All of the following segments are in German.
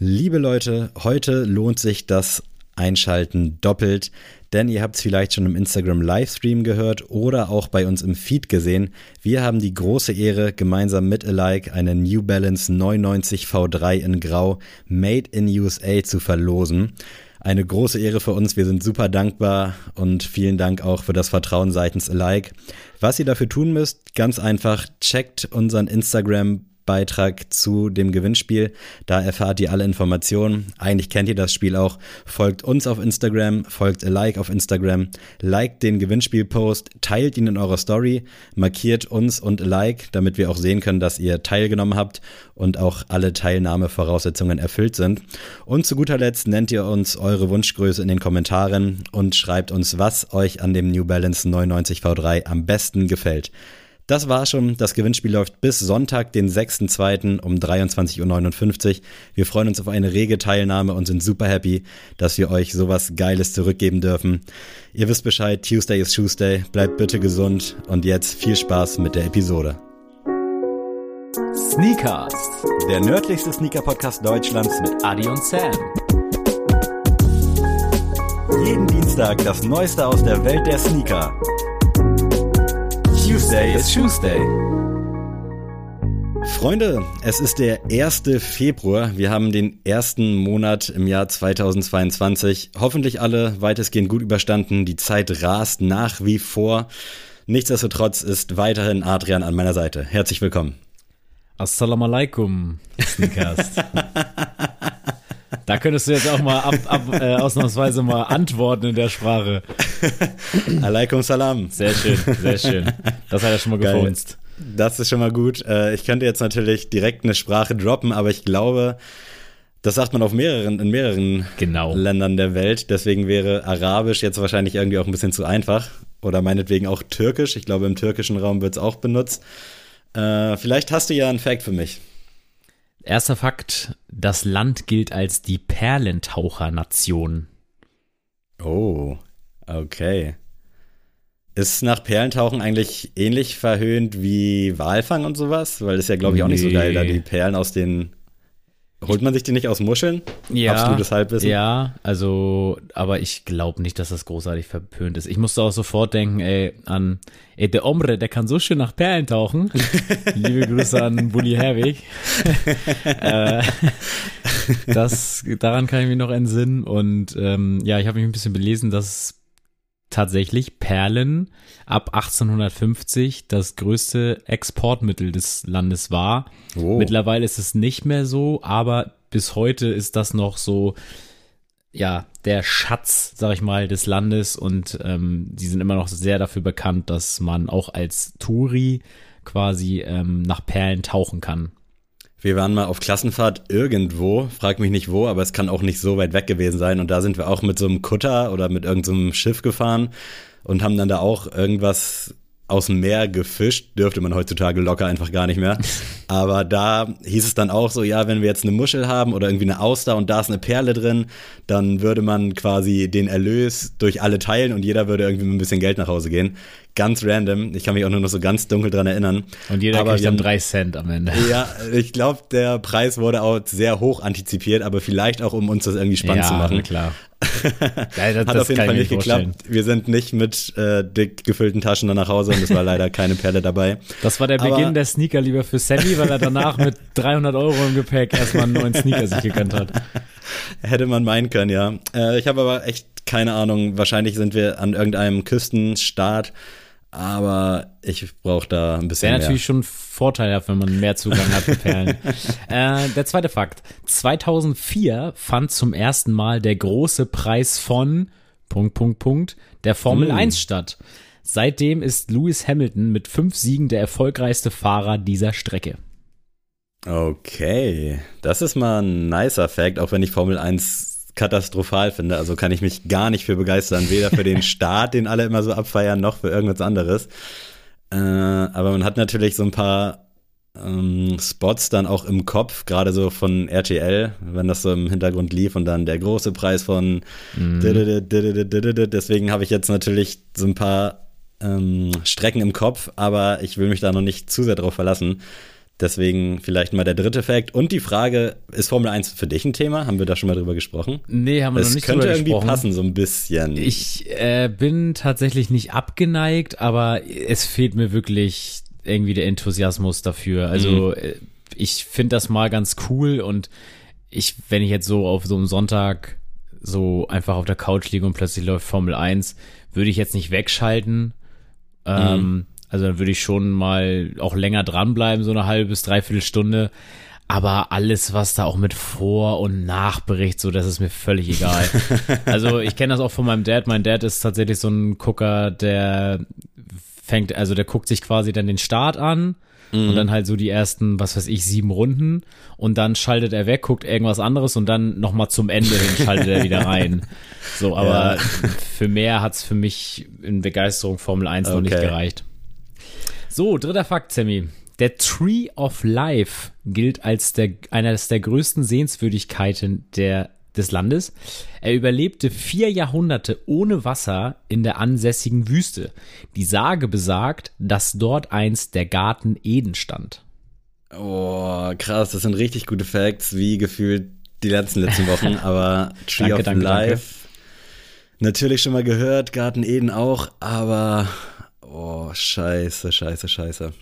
Liebe Leute, heute lohnt sich das Einschalten doppelt, denn ihr habt es vielleicht schon im Instagram Livestream gehört oder auch bei uns im Feed gesehen. Wir haben die große Ehre, gemeinsam mit Alike eine New Balance 99 V3 in Grau Made in USA zu verlosen. Eine große Ehre für uns. Wir sind super dankbar und vielen Dank auch für das Vertrauen seitens Alike. Was ihr dafür tun müsst, ganz einfach, checkt unseren Instagram Beitrag zu dem Gewinnspiel. Da erfahrt ihr alle Informationen. Eigentlich kennt ihr das Spiel auch. Folgt uns auf Instagram, folgt a Like auf Instagram, liked den Gewinnspielpost, teilt ihn in eurer Story, markiert uns und a Like, damit wir auch sehen können, dass ihr teilgenommen habt und auch alle Teilnahmevoraussetzungen erfüllt sind. Und zu guter Letzt nennt ihr uns eure Wunschgröße in den Kommentaren und schreibt uns, was euch an dem New Balance 99 V3 am besten gefällt. Das war schon. Das Gewinnspiel läuft bis Sonntag, den 6.2. um 23.59 Uhr. Wir freuen uns auf eine rege Teilnahme und sind super happy, dass wir euch sowas Geiles zurückgeben dürfen. Ihr wisst Bescheid, Tuesday is Tuesday. Bleibt bitte gesund und jetzt viel Spaß mit der Episode. Sneakers, der nördlichste Sneaker-Podcast Deutschlands mit Adi und Sam. Jeden Dienstag das Neueste aus der Welt der Sneaker. Tuesday is Tuesday. Freunde, es ist der 1. Februar. Wir haben den ersten Monat im Jahr 2022. Hoffentlich alle weitestgehend gut überstanden. Die Zeit rast nach wie vor. Nichtsdestotrotz ist weiterhin Adrian an meiner Seite. Herzlich willkommen. Assalamu alaikum, Sneakers. Da könntest du jetzt auch mal ab, ab äh, ausnahmsweise mal antworten in der Sprache. Alaikum salam. Sehr schön, sehr schön. Das hat er schon mal gefunzt. Das ist schon mal gut. Äh, ich könnte jetzt natürlich direkt eine Sprache droppen, aber ich glaube, das sagt man auf mehreren, in mehreren genau. Ländern der Welt. Deswegen wäre Arabisch jetzt wahrscheinlich irgendwie auch ein bisschen zu einfach. Oder meinetwegen auch Türkisch. Ich glaube, im türkischen Raum wird es auch benutzt. Äh, vielleicht hast du ja einen Fact für mich. Erster Fakt, das Land gilt als die Perlentauchernation. Oh, okay. Ist nach Perlentauchen eigentlich ähnlich verhöhnt wie Walfang und sowas? Weil das ist ja, glaube ich, auch nee. nicht so geil, da die Perlen aus den Holt man sich die nicht aus Muscheln? Ja. Absolutes Halbwissen. Ja, also, aber ich glaube nicht, dass das großartig verpönt ist. Ich musste auch sofort denken, ey, an, ey, der Omre, der kann so schön nach Perlen tauchen. Liebe Grüße an Bully Herwig. äh, das, daran kann ich mich noch entsinnen. Und ähm, ja, ich habe mich ein bisschen belesen, dass tatsächlich Perlen ab 1850 das größte Exportmittel des Landes war. Oh. Mittlerweile ist es nicht mehr so, aber bis heute ist das noch so, ja, der Schatz, sag ich mal, des Landes und ähm, die sind immer noch sehr dafür bekannt, dass man auch als Touri quasi ähm, nach Perlen tauchen kann. Wir waren mal auf Klassenfahrt irgendwo, frag mich nicht wo, aber es kann auch nicht so weit weg gewesen sein. Und da sind wir auch mit so einem Kutter oder mit irgendeinem so Schiff gefahren und haben dann da auch irgendwas aus dem Meer gefischt, dürfte man heutzutage locker einfach gar nicht mehr. Aber da hieß es dann auch so, ja, wenn wir jetzt eine Muschel haben oder irgendwie eine Auster und da ist eine Perle drin, dann würde man quasi den Erlös durch alle teilen und jeder würde irgendwie mit ein bisschen Geld nach Hause gehen. Ganz random. Ich kann mich auch nur noch so ganz dunkel dran erinnern. Und jeder aber kriegt dann drei Cent am Ende. Ja, ich glaube, der Preis wurde auch sehr hoch antizipiert, aber vielleicht auch, um uns das irgendwie spannend ja, zu machen. klar. ja, das, Hat auf jeden Fall nicht geklappt. Wir sind nicht mit äh, dick gefüllten Taschen dann nach Hause und es war leider keine Perle dabei. Das war der Beginn aber, der Sneaker lieber für Sammy, weil er danach mit 300 Euro im Gepäck erstmal einen neuen Sneaker sich gegönnt hat. Hätte man meinen können, ja. Äh, ich habe aber echt keine Ahnung. Wahrscheinlich sind wir an irgendeinem Küstenstaat aber ich brauche da ein bisschen Wäre natürlich schon vorteilhaft, wenn man mehr Zugang hat zu Perlen. äh, der zweite Fakt. 2004 fand zum ersten Mal der große Preis von Punkt, Punkt, Punkt der Formel hm. 1 statt. Seitdem ist Lewis Hamilton mit fünf Siegen der erfolgreichste Fahrer dieser Strecke. Okay, das ist mal ein nicer Fact, auch wenn ich Formel 1 katastrophal finde. Also kann ich mich gar nicht für begeistern. Weder für den Start, den alle immer so abfeiern, noch für irgendwas anderes. Äh, aber man hat natürlich so ein paar ähm, Spots dann auch im Kopf, gerade so von RTL, wenn das so im Hintergrund lief und dann der große Preis von mhm. deswegen habe ich jetzt natürlich so ein paar ähm, Strecken im Kopf, aber ich will mich da noch nicht zu sehr drauf verlassen. Deswegen vielleicht mal der dritte Fact. Und die Frage, ist Formel 1 für dich ein Thema? Haben wir da schon mal drüber gesprochen? Nee, haben wir es noch nicht könnte drüber irgendwie gesprochen. passen, so ein bisschen. Ich äh, bin tatsächlich nicht abgeneigt, aber es fehlt mir wirklich irgendwie der Enthusiasmus dafür. Also äh, ich finde das mal ganz cool und ich, wenn ich jetzt so auf so einem Sonntag so einfach auf der Couch liege und plötzlich läuft Formel 1, würde ich jetzt nicht wegschalten. Ähm, also dann würde ich schon mal auch länger dranbleiben, so eine halbe bis dreiviertel Stunde. Aber alles, was da auch mit Vor- und Nachbericht, so, das ist mir völlig egal. also ich kenne das auch von meinem Dad. Mein Dad ist tatsächlich so ein Gucker, der fängt, also der guckt sich quasi dann den Start an und dann halt so die ersten, was weiß ich, sieben Runden und dann schaltet er weg, guckt irgendwas anderes und dann nochmal zum Ende hin schaltet er wieder rein. So, aber Ja. für mehr hat's für mich in Begeisterung Formel 1 noch nicht Okay. gereicht. So, dritter Fakt, Sammy. Der Tree of Life gilt als der, eines der größten Sehenswürdigkeiten der, des Landes. Er überlebte vier Jahrhunderte ohne Wasser in der ansässigen Wüste. Die Sage besagt, dass dort einst der Garten Eden stand. Oh, krass, das sind richtig gute Facts, wie gefühlt die letzten letzten Wochen, aber Tree Danke, of danke, Life. Natürlich schon mal gehört, Garten Eden auch, aber oh, scheiße, scheiße, scheiße.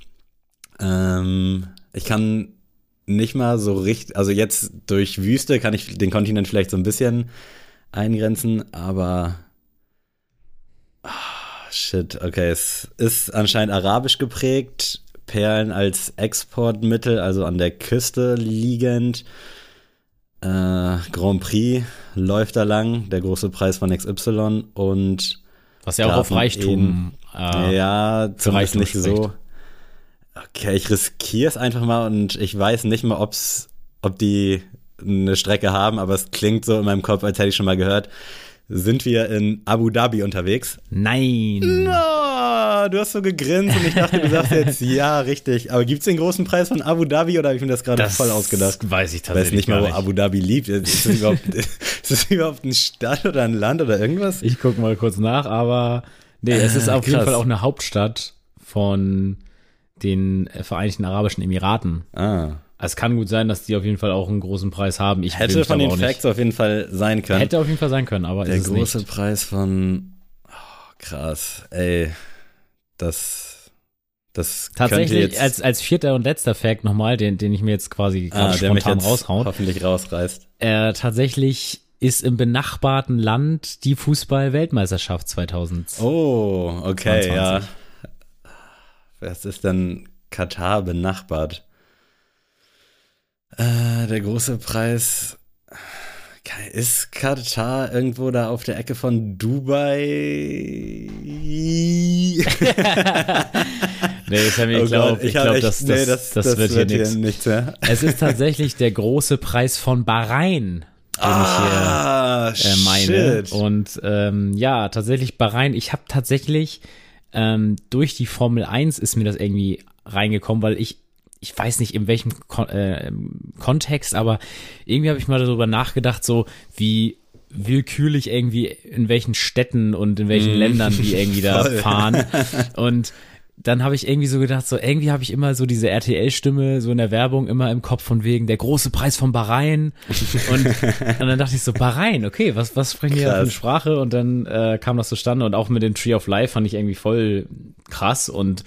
Ähm, ich kann nicht mal so richtig, also jetzt durch Wüste kann ich den Kontinent vielleicht so ein bisschen eingrenzen, aber ah, shit, okay, es ist anscheinend arabisch geprägt, Perlen als Exportmittel, also an der Küste liegend. Äh, Grand Prix läuft da lang, der große Preis von XY und Was ja auch auf Reichtum. Äh, ja, zumindest Reichtum nicht so. Okay, ich riskiere es einfach mal und ich weiß nicht mal, ob's, ob die eine Strecke haben, aber es klingt so in meinem Kopf, als hätte ich schon mal gehört. Sind wir in Abu Dhabi unterwegs? Nein. Oh, du hast so gegrinst und ich dachte, du sagst jetzt ja, richtig. Aber gibt's den großen Preis von Abu Dhabi oder habe ich mir das gerade voll ausgedacht? weiß ich Ich weiß tatsächlich nicht mal, wo. Abu Dhabi liegt. Ist das, überhaupt, ist das überhaupt eine Stadt oder ein Land oder irgendwas? Ich gucke mal kurz nach, aber nee, es ist Äh, auf jeden krass. Fall auch eine Hauptstadt von den Vereinigten Arabischen Emiraten. Ah. Es kann gut sein, dass die auf jeden Fall auch einen großen Preis haben. Ich Hätte von den nicht- Facts auf jeden Fall sein können. Hätte auf jeden Fall sein können, aber Der große nicht. Preis von. Oh, krass. Ey. Das. Das Tatsächlich jetzt, als, als vierter und letzter Fact nochmal, den, den ich mir jetzt quasi ah, spontan raushauen. hoffentlich rausreißt. Äh, tatsächlich ist im benachbarten Land die Fußball-Weltmeisterschaft 2000. Oh, okay, 22. ja. Was ist denn Katar benachbart? Äh, der große Preis. Ist Katar irgendwo da auf der Ecke von Dubai? Nee, Sammy, ich Oh glaube, ich glaub, echt- das, nee, das, das, wird hier nichts. nichts. Es ist tatsächlich der große Preis von Bahrain, den Ah, ich hier äh, meine. shit. Und ähm, ja, tatsächlich Bahrain. Ich habe tatsächlich ähm, durch die Formel 1 ist mir das irgendwie reingekommen, weil ich ich weiß nicht in welchem Kon äh, Kontext, aber irgendwie habe ich mal darüber nachgedacht, so wie willkürlich irgendwie in welchen Städten und in welchen Ländern die irgendwie da fahren. Und dann habe ich irgendwie so gedacht, so irgendwie habe ich immer so diese RTL-Stimme so in der Werbung immer im Kopf von wegen der große Preis von Bahrain. Und, und dann dachte ich so, Bahrain, okay, was, was sprechen die da für eine. Sprache? Und dann äh, kam das zustande und auch mit dem Tree of Life fand ich irgendwie voll krass und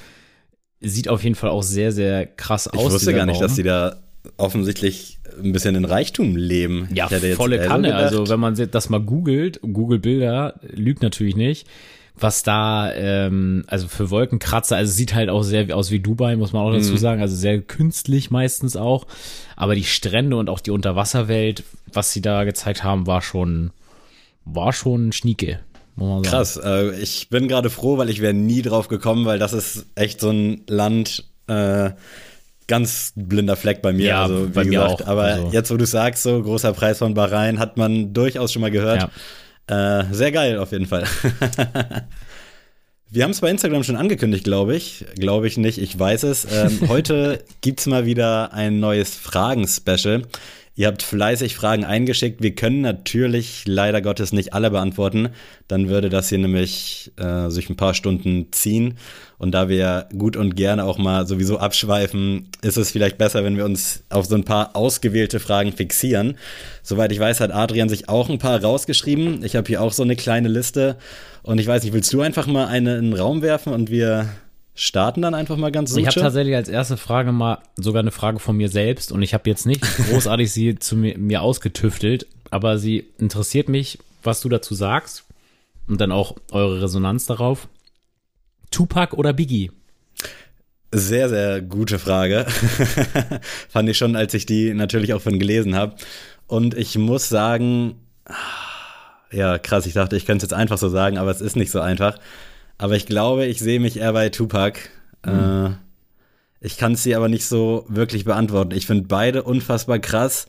sieht auf jeden Fall auch sehr, sehr krass Ich aus. wusste dieser gar nicht, Baum. dass die da offensichtlich ein bisschen in Reichtum leben. Ja, Ich volle Kanne. Also wenn man das mal googelt, Google Bilder, lügt natürlich nicht, was da, ähm, also für Wolkenkratzer, also sieht halt auch sehr aus wie Dubai, muss man auch Mhm. dazu sagen, also sehr künstlich meistens auch. Aber die Strände und auch die Unterwasserwelt, was sie da gezeigt haben, war schon, war schon schnieke. Krass, äh, ich bin gerade froh, weil ich wäre nie drauf gekommen, weil das ist echt so ein Land, äh, ganz blinder Fleck bei mir. Ja, also, wie bei mir gesagt, auch. aber Also- jetzt, wo du sagst, so großer Preis von Bahrain, hat man durchaus schon mal gehört. Äh, sehr geil auf jeden Fall. Wir haben es bei Instagram schon angekündigt, glaube ich. Glaube ich nicht, ich weiß es. Ähm, heute gibt's mal wieder ein neues Fragen-Special. Ihr habt fleißig Fragen eingeschickt. Wir können natürlich leider Gottes nicht alle beantworten. Dann würde das hier nämlich äh, sich ein paar Stunden ziehen. Und da wir gut und gerne auch mal sowieso abschweifen, ist es vielleicht besser, wenn wir uns auf so ein paar ausgewählte Fragen fixieren. Soweit ich weiß, hat Adrian sich auch ein paar rausgeschrieben. Ich habe hier auch so eine kleine Liste. Und ich weiß nicht, willst du einfach mal eine in den Raum werfen und wir starten dann einfach mal ganz Ich habe tatsächlich als erste Frage mal sogar eine Frage von mir selbst und ich habe jetzt nicht großartig sie zu mir, mir ausgetüftelt, aber sie interessiert mich, was du dazu sagst und dann auch eure Resonanz darauf. Tupac oder Biggie? Sehr, sehr gute Frage. Fand ich schon, als ich die natürlich auch von gelesen habe. Und ich muss sagen, ja, krass, ich dachte, ich könnte es jetzt einfach so sagen, aber es ist nicht so einfach. Aber ich glaube, ich sehe mich eher bei Tupac. Mhm. Äh, ich kann es dir aber nicht so wirklich beantworten. Ich finde beide unfassbar krass.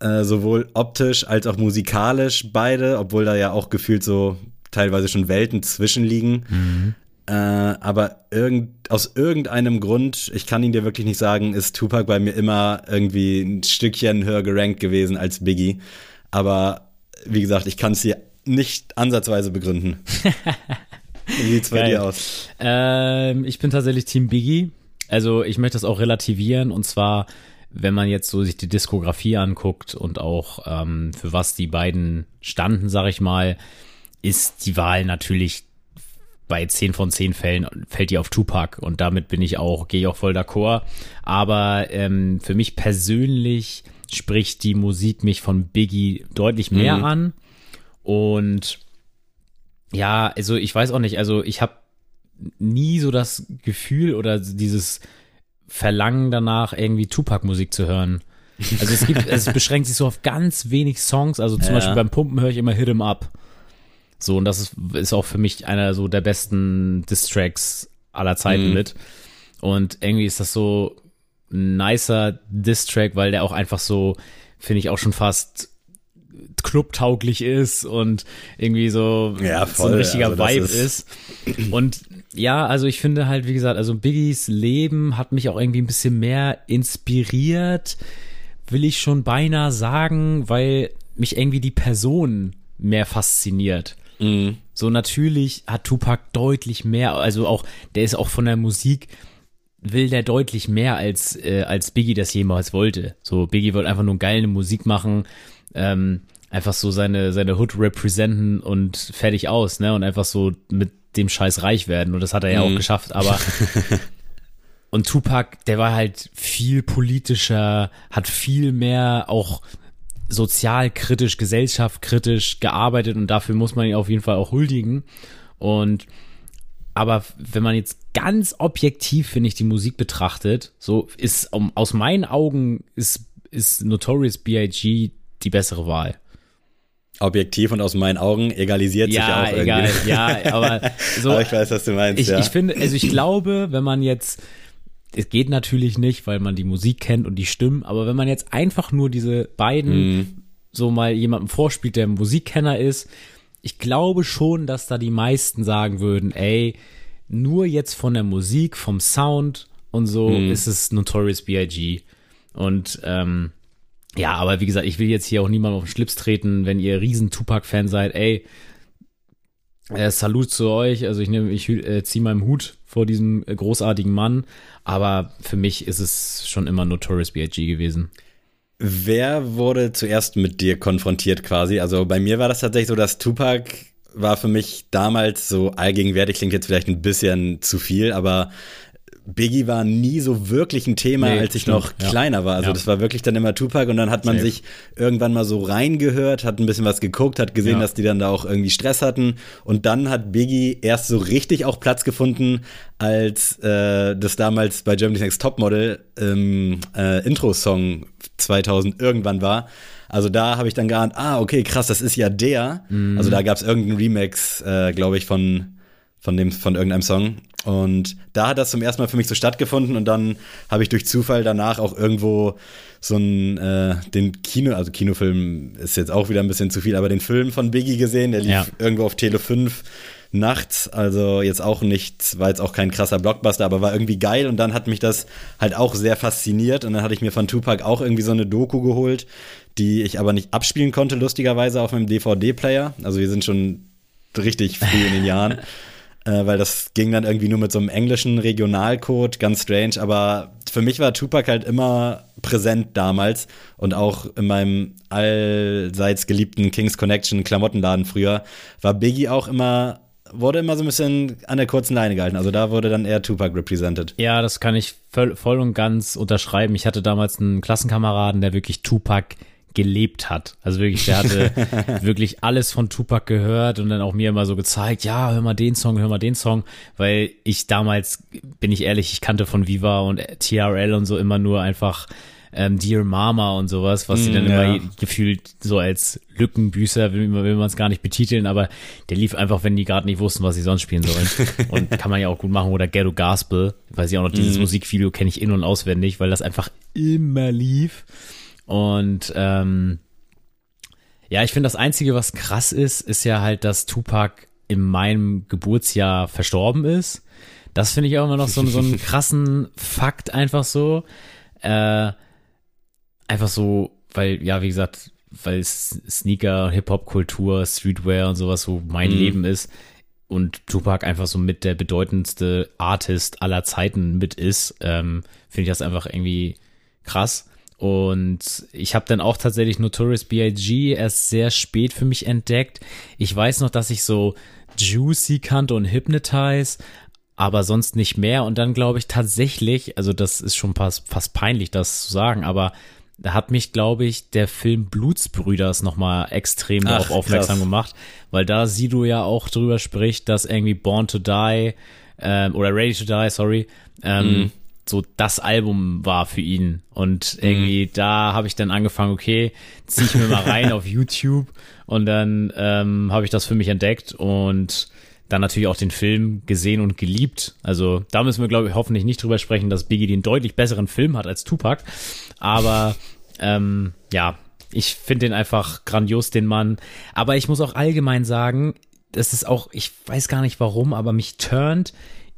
Äh, sowohl optisch als auch musikalisch beide, obwohl da ja auch gefühlt so teilweise schon Welten zwischenliegen. Mhm. Äh, aber irgend, aus irgendeinem Grund, ich kann ihn dir wirklich nicht sagen, ist Tupac bei mir immer irgendwie ein Stückchen höher gerankt gewesen als Biggie. Aber wie gesagt, ich kann es dir nicht ansatzweise begründen. Wie sieht's bei Geil. dir aus? Ähm, ich bin tatsächlich Team Biggie. Also ich möchte das auch relativieren und zwar, wenn man jetzt so sich die Diskografie anguckt und auch ähm, für was die beiden standen, sag ich mal, ist die Wahl natürlich bei 10 von 10 Fällen fällt die auf Tupac und damit bin ich auch, gehe ich auch voll d'accord. Aber ähm, für mich persönlich spricht die Musik mich von Biggie deutlich mehr mhm. an und ja, also ich weiß auch nicht, also ich habe nie so das Gefühl oder dieses Verlangen danach, irgendwie Tupac-Musik zu hören. Also es gibt, es beschränkt sich so auf ganz wenig Songs. Also zum ja. Beispiel beim Pumpen höre ich immer Hit 'em Up. So, und das ist, ist auch für mich einer so der besten Diss-Tracks aller Zeiten mhm. mit. Und irgendwie ist das so ein nicer Diss-Track, weil der auch einfach so, finde ich, auch schon fast clubtauglich ist und irgendwie so, ja, voll, so ein richtiger also Vibe ist. ist. Und ja, also ich finde halt, wie gesagt, also Biggies Leben hat mich auch irgendwie ein bisschen mehr inspiriert, will ich schon beinahe sagen, weil mich irgendwie die Person mehr fasziniert. Mhm. So natürlich hat Tupac deutlich mehr, also auch, der ist auch von der Musik, will der deutlich mehr als, äh, als Biggie das jemals wollte. So, Biggie wollte einfach nur geile Musik machen, ähm, einfach so seine, seine Hood representen und fertig aus, ne? Und einfach so mit dem Scheiß reich werden. Und das hat er ja mhm. auch geschafft, aber und Tupac, der war halt viel politischer, hat viel mehr auch sozialkritisch, gesellschaftskritisch gearbeitet und dafür muss man ihn auf jeden Fall auch huldigen. Und aber wenn man jetzt ganz objektiv, finde ich, die Musik betrachtet, so ist um, aus meinen Augen ist, ist Notorious B.I.G. die bessere Wahl objektiv und aus meinen Augen egalisiert ja, sich auch irgendwie. Egal, ja, aber so. aber ich weiß, was du meinst. Ich, ja. ich finde, also ich glaube, wenn man jetzt, es geht natürlich nicht, weil man die Musik kennt und die Stimmen, aber wenn man jetzt einfach nur diese beiden mm. so mal jemandem vorspielt, der Musikkenner ist, ich glaube schon, dass da die meisten sagen würden, ey, nur jetzt von der Musik, vom Sound und so mm. ist es Notorious B.I.G. Und ähm, ja, aber wie gesagt, ich will jetzt hier auch niemandem auf den Schlips treten, wenn ihr riesen Tupac-Fan seid, ey, äh, Salut zu euch. Also ich nehme, ich äh, ziehe meinen Hut vor diesem äh, großartigen Mann. Aber für mich ist es schon immer Notorious B.I.G. gewesen. Wer wurde zuerst mit dir konfrontiert quasi? Also bei mir war das tatsächlich so, dass Tupac war für mich damals so allgegenwärtig, klingt jetzt vielleicht ein bisschen zu viel, aber Biggie war nie so wirklich ein Thema, nee, als ich stimmt, noch ja. kleiner war. Also ja. das war wirklich dann immer Tupac und dann hat man Safe. sich irgendwann mal so reingehört, hat ein bisschen was geguckt, hat gesehen, ja. dass die dann da auch irgendwie Stress hatten und dann hat Biggie erst so richtig auch Platz gefunden, als äh, das damals bei Germany's Next Topmodel ähm, äh, Intro-Song 2000 irgendwann war. Also da habe ich dann geahnt, ah, okay, krass, das ist ja der. Mhm. Also da gab es irgendeinen Remix, äh, glaube ich, von von dem von irgendeinem Song und da hat das zum ersten Mal für mich so stattgefunden und dann habe ich durch Zufall danach auch irgendwo so einen, äh, den Kino, also Kinofilm ist jetzt auch wieder ein bisschen zu viel, aber den Film von Biggie gesehen, der lief ja. irgendwo auf Tele 5 nachts. Also jetzt auch nicht, war jetzt auch kein krasser Blockbuster, aber war irgendwie geil. Und dann hat mich das halt auch sehr fasziniert. Und dann hatte ich mir von Tupac auch irgendwie so eine Doku geholt, die ich aber nicht abspielen konnte, lustigerweise auf meinem DVD-Player. Also wir sind schon richtig früh in den Jahren. Äh, weil das ging dann irgendwie nur mit so einem englischen Regionalcode, ganz strange. Aber für mich war Tupac halt immer präsent damals und auch in meinem allseits geliebten Kings Connection Klamottenladen früher war Biggie auch immer wurde immer so ein bisschen an der kurzen Leine gehalten. Also da wurde dann eher Tupac represented. Ja, das kann ich voll, voll und ganz unterschreiben. Ich hatte damals einen Klassenkameraden, der wirklich Tupac gelebt hat. Also wirklich, der hatte wirklich alles von Tupac gehört und dann auch mir immer so gezeigt, ja, hör mal den Song, hör mal den Song, weil ich damals, bin ich ehrlich, ich kannte von Viva und TRL und so immer nur einfach ähm, Dear Mama und sowas, was sie dann mm, ja. immer gefühlt so als Lückenbüßer, will, will man es gar nicht betiteln, aber der lief einfach, wenn die gerade nicht wussten, was sie sonst spielen sollen. und kann man ja auch gut machen. Oder Ghetto Gospel, weiß ich auch noch, dieses mm. Musikvideo kenne ich in- und auswendig, weil das einfach immer lief. Und ähm, ja, ich finde, das Einzige, was krass ist, ist ja halt, dass Tupac in meinem Geburtsjahr verstorben ist. Das finde ich auch immer noch so, so einen krassen Fakt einfach so. Äh, einfach so, weil, ja, wie gesagt, weil Sneaker, Hip-Hop-Kultur, Streetwear und sowas so mein mhm. Leben ist und Tupac einfach so mit der bedeutendste Artist aller Zeiten mit ist, ähm, finde ich das einfach irgendwie krass. Und ich habe dann auch tatsächlich Notorious B.I.G. erst sehr spät für mich entdeckt. Ich weiß noch, dass ich so Juicy kannte und Hypnotize, aber sonst nicht mehr. Und dann glaube ich tatsächlich, also das ist schon fast, fast peinlich, das zu sagen, aber da hat mich, glaube ich, der Film Blutsbrüders nochmal extrem Ach, darauf aufmerksam krass. gemacht, weil da Sido ja auch drüber spricht, dass irgendwie Born to Die ähm, oder Ready to Die, sorry, ähm, mhm so das Album war für ihn. Und irgendwie mhm. da habe ich dann angefangen, okay, zieh ich mir mal rein auf YouTube und dann ähm, habe ich das für mich entdeckt und dann natürlich auch den Film gesehen und geliebt. Also da müssen wir, glaube ich, hoffentlich nicht drüber sprechen, dass Biggie den deutlich besseren Film hat als Tupac. Aber ähm, ja, ich finde den einfach grandios, den Mann. Aber ich muss auch allgemein sagen, das ist auch, ich weiß gar nicht warum, aber mich turnt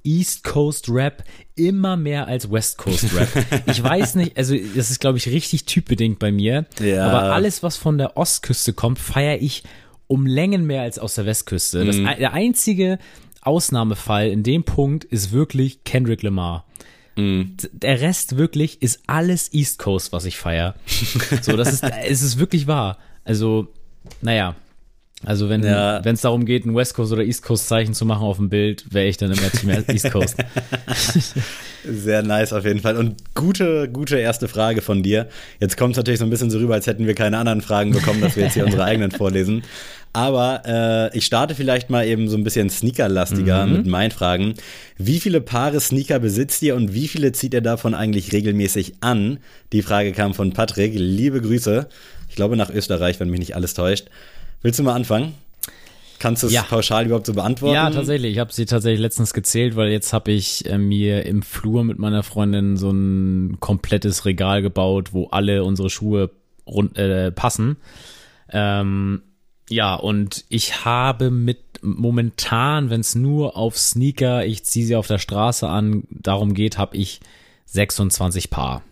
East Coast Rap immer mehr als West Coast Rap. Ich weiß nicht, also das ist glaube ich richtig typbedingt bei mir, ja. aber alles was von der Ostküste kommt, feiere ich um Längen mehr als aus der Westküste. Das, mhm. der einzige Ausnahmefall in dem Punkt ist wirklich Kendrick Lamar. Mhm. Der Rest wirklich ist alles East Coast, was ich feiere. so, das ist, es ist wirklich wahr. Also, naja, also wenn ja. es darum geht, ein West Coast oder East Coast Zeichen zu machen auf dem Bild, wäre ich dann immer Team East Coast. Sehr nice auf jeden Fall. Und gute, gute erste Frage von dir. Jetzt kommt es natürlich so ein bisschen so rüber, als hätten wir keine anderen Fragen bekommen, dass wir jetzt hier unsere eigenen vorlesen. Aber äh, ich starte vielleicht mal eben so ein bisschen Sneaker-lastiger mhm. mit meinen Fragen. Wie viele Paare Sneaker besitzt ihr und wie viele zieht ihr davon eigentlich regelmäßig an? Die Frage kam von Patrick. Liebe Grüße. Ich glaube nach Österreich, wenn mich nicht alles täuscht. Willst du mal anfangen? Kannst du es ja. pauschal überhaupt so beantworten? Ja, tatsächlich. Ich habe sie tatsächlich letztens gezählt, weil jetzt habe ich äh, mir im Flur mit meiner Freundin so ein komplettes Regal gebaut, wo alle unsere Schuhe rund, äh, passen. Ähm, ja, und ich habe mit momentan, wenn es nur auf Sneaker, ich ziehe sie auf der Straße an, darum geht, habe ich 26 Paar.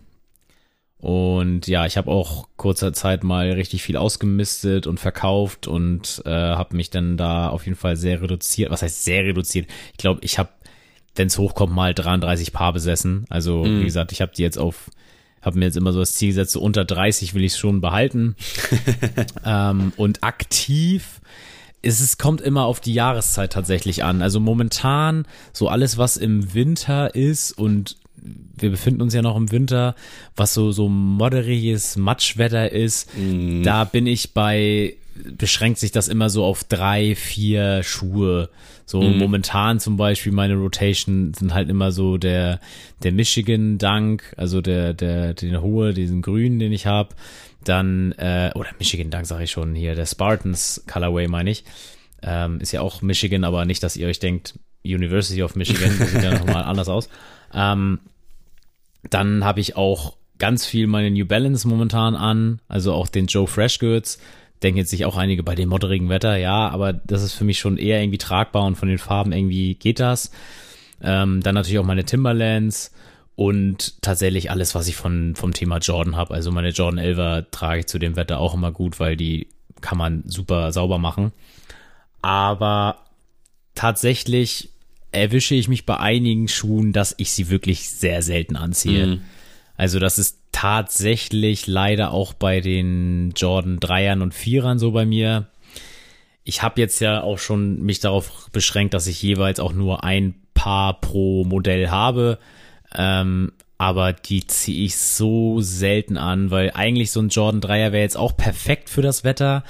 Und ja, ich habe auch kurzer Zeit mal richtig viel ausgemistet und verkauft und äh, habe mich dann da auf jeden Fall sehr reduziert. Was heißt sehr reduziert? Ich glaube, ich habe, wenn es hochkommt, mal 33 Paar besessen. Also mm. wie gesagt, ich habe die jetzt auf, habe mir jetzt immer so das Ziel gesetzt, so unter 30 will ich es schon behalten. ähm, und aktiv es ist, kommt immer auf die Jahreszeit tatsächlich an. Also momentan so alles, was im Winter ist und wir befinden uns ja noch im Winter, was so, so moderiges Matschwetter ist. Mm. Da bin ich bei, beschränkt sich das immer so auf drei, vier Schuhe. So mm. momentan zum Beispiel meine Rotation sind halt immer so der, der Michigan Dunk, also der, der, den hohe, diesen grünen, den ich habe. Dann, äh, oder Michigan Dunk sage ich schon hier, der Spartans Colorway meine ich. Ähm, ist ja auch Michigan, aber nicht, dass ihr euch denkt, University of Michigan, das sieht ja nochmal anders aus. Ähm, dann habe ich auch ganz viel meine New Balance momentan an, also auch den Joe Fresh Goods. denken jetzt sich auch einige bei dem moderigen Wetter, ja, aber das ist für mich schon eher irgendwie tragbar und von den Farben irgendwie geht das. Ähm, dann natürlich auch meine Timberlands und tatsächlich alles, was ich von, vom Thema Jordan habe. Also meine Jordan 11er trage ich zu dem Wetter auch immer gut, weil die kann man super sauber machen. Aber tatsächlich erwische ich mich bei einigen Schuhen, dass ich sie wirklich sehr selten anziehe. Mhm. Also das ist tatsächlich leider auch bei den Jordan 3ern und 4ern so bei mir. Ich habe jetzt ja auch schon mich darauf beschränkt, dass ich jeweils auch nur ein Paar pro Modell habe. Ähm, aber die ziehe ich so selten an, weil eigentlich so ein Jordan 3er wäre jetzt auch perfekt für das Wetter.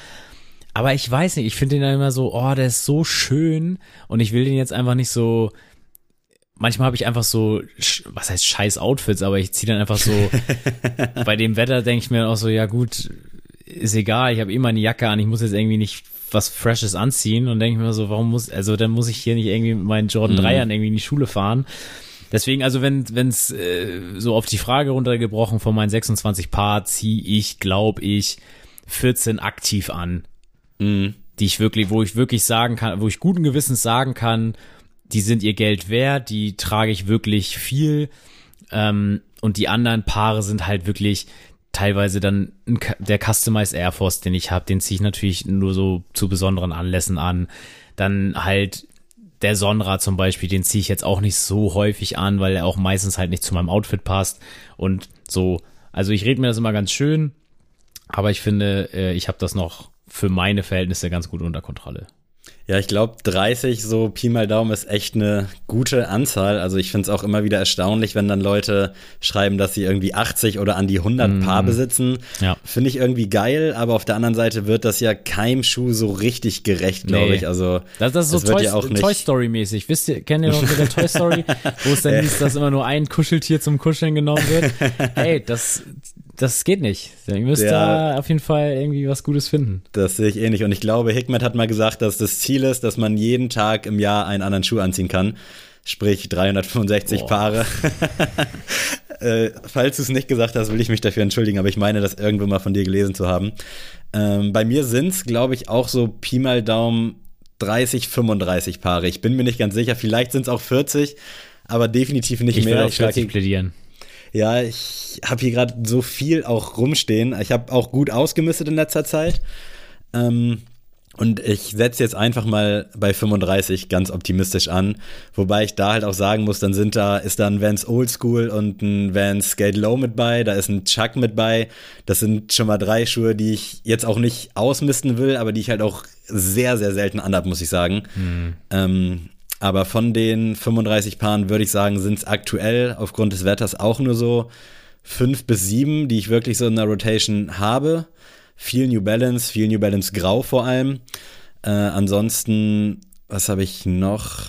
Aber ich weiß nicht, ich finde den dann immer so, oh, der ist so schön und ich will den jetzt einfach nicht so. Manchmal habe ich einfach so, was heißt scheiß Outfits, aber ich ziehe dann einfach so, bei dem Wetter denke ich mir auch so, ja gut, ist egal, ich habe eh meine Jacke an, ich muss jetzt irgendwie nicht was Freshes anziehen und denke mir so, warum muss, also dann muss ich hier nicht irgendwie mit meinen Jordan mhm. 3ern irgendwie in die Schule fahren. Deswegen, also wenn es äh, so auf die Frage runtergebrochen von meinen 26 Paar, ziehe ich, glaube ich, 14 aktiv an. Mhm. Die ich wirklich, wo ich wirklich sagen kann, wo ich guten Gewissens sagen kann, die sind ihr Geld wert, die trage ich wirklich viel. Ähm, und die anderen Paare sind halt wirklich teilweise dann der Customized Air Force, den ich habe, den ziehe ich natürlich nur so zu besonderen Anlässen an. Dann halt der Sonra zum Beispiel, den ziehe ich jetzt auch nicht so häufig an, weil er auch meistens halt nicht zu meinem Outfit passt. Und so, also ich rede mir das immer ganz schön, aber ich finde, äh, ich habe das noch für meine Verhältnisse ganz gut unter Kontrolle. Ja, ich glaube, 30, so Pi mal Daumen, ist echt eine gute Anzahl. Also ich finde es auch immer wieder erstaunlich, wenn dann Leute schreiben, dass sie irgendwie 80 oder an die 100 mm. Paar besitzen. Ja. Finde ich irgendwie geil, aber auf der anderen Seite wird das ja keinem Schuh so richtig gerecht, glaube nee. ich. Also das, das ist so das Toy, ja Toy Story mäßig. Wisst ihr, kennt ihr noch wieder Toy Story, wo es dann hieß, dass immer nur ein Kuscheltier zum Kuscheln genommen wird? Ey, das das geht nicht. Ihr müsst ja, da auf jeden Fall irgendwie was Gutes finden. Das sehe ich ähnlich. Und ich glaube, Hikmet hat mal gesagt, dass das Ziel ist, dass man jeden Tag im Jahr einen anderen Schuh anziehen kann. Sprich 365 Boah. Paare. äh, falls du es nicht gesagt hast, will ich mich dafür entschuldigen, aber ich meine, das irgendwo mal von dir gelesen zu haben. Ähm, bei mir sind es, glaube ich, auch so Pi mal Daumen 30, 35 Paare. Ich bin mir nicht ganz sicher. Vielleicht sind es auch 40, aber definitiv nicht ich mehr. Will auf 40 plädieren. Ja, ich habe hier gerade so viel auch rumstehen. Ich habe auch gut ausgemistet in letzter Zeit. Ähm, und ich setze jetzt einfach mal bei 35 ganz optimistisch an. Wobei ich da halt auch sagen muss, dann sind da, ist da ein Vans Oldschool und ein Vans Skate Low mit bei, da ist ein Chuck mit bei. Das sind schon mal drei Schuhe, die ich jetzt auch nicht ausmisten will, aber die ich halt auch sehr, sehr selten anhab, muss ich sagen. Mhm. Ähm, aber von den 35 Paaren würde ich sagen, sind es aktuell aufgrund des Wetters auch nur so fünf bis sieben, die ich wirklich so in der Rotation habe. Viel New Balance, viel New Balance Grau vor allem. Äh, ansonsten, was habe ich noch?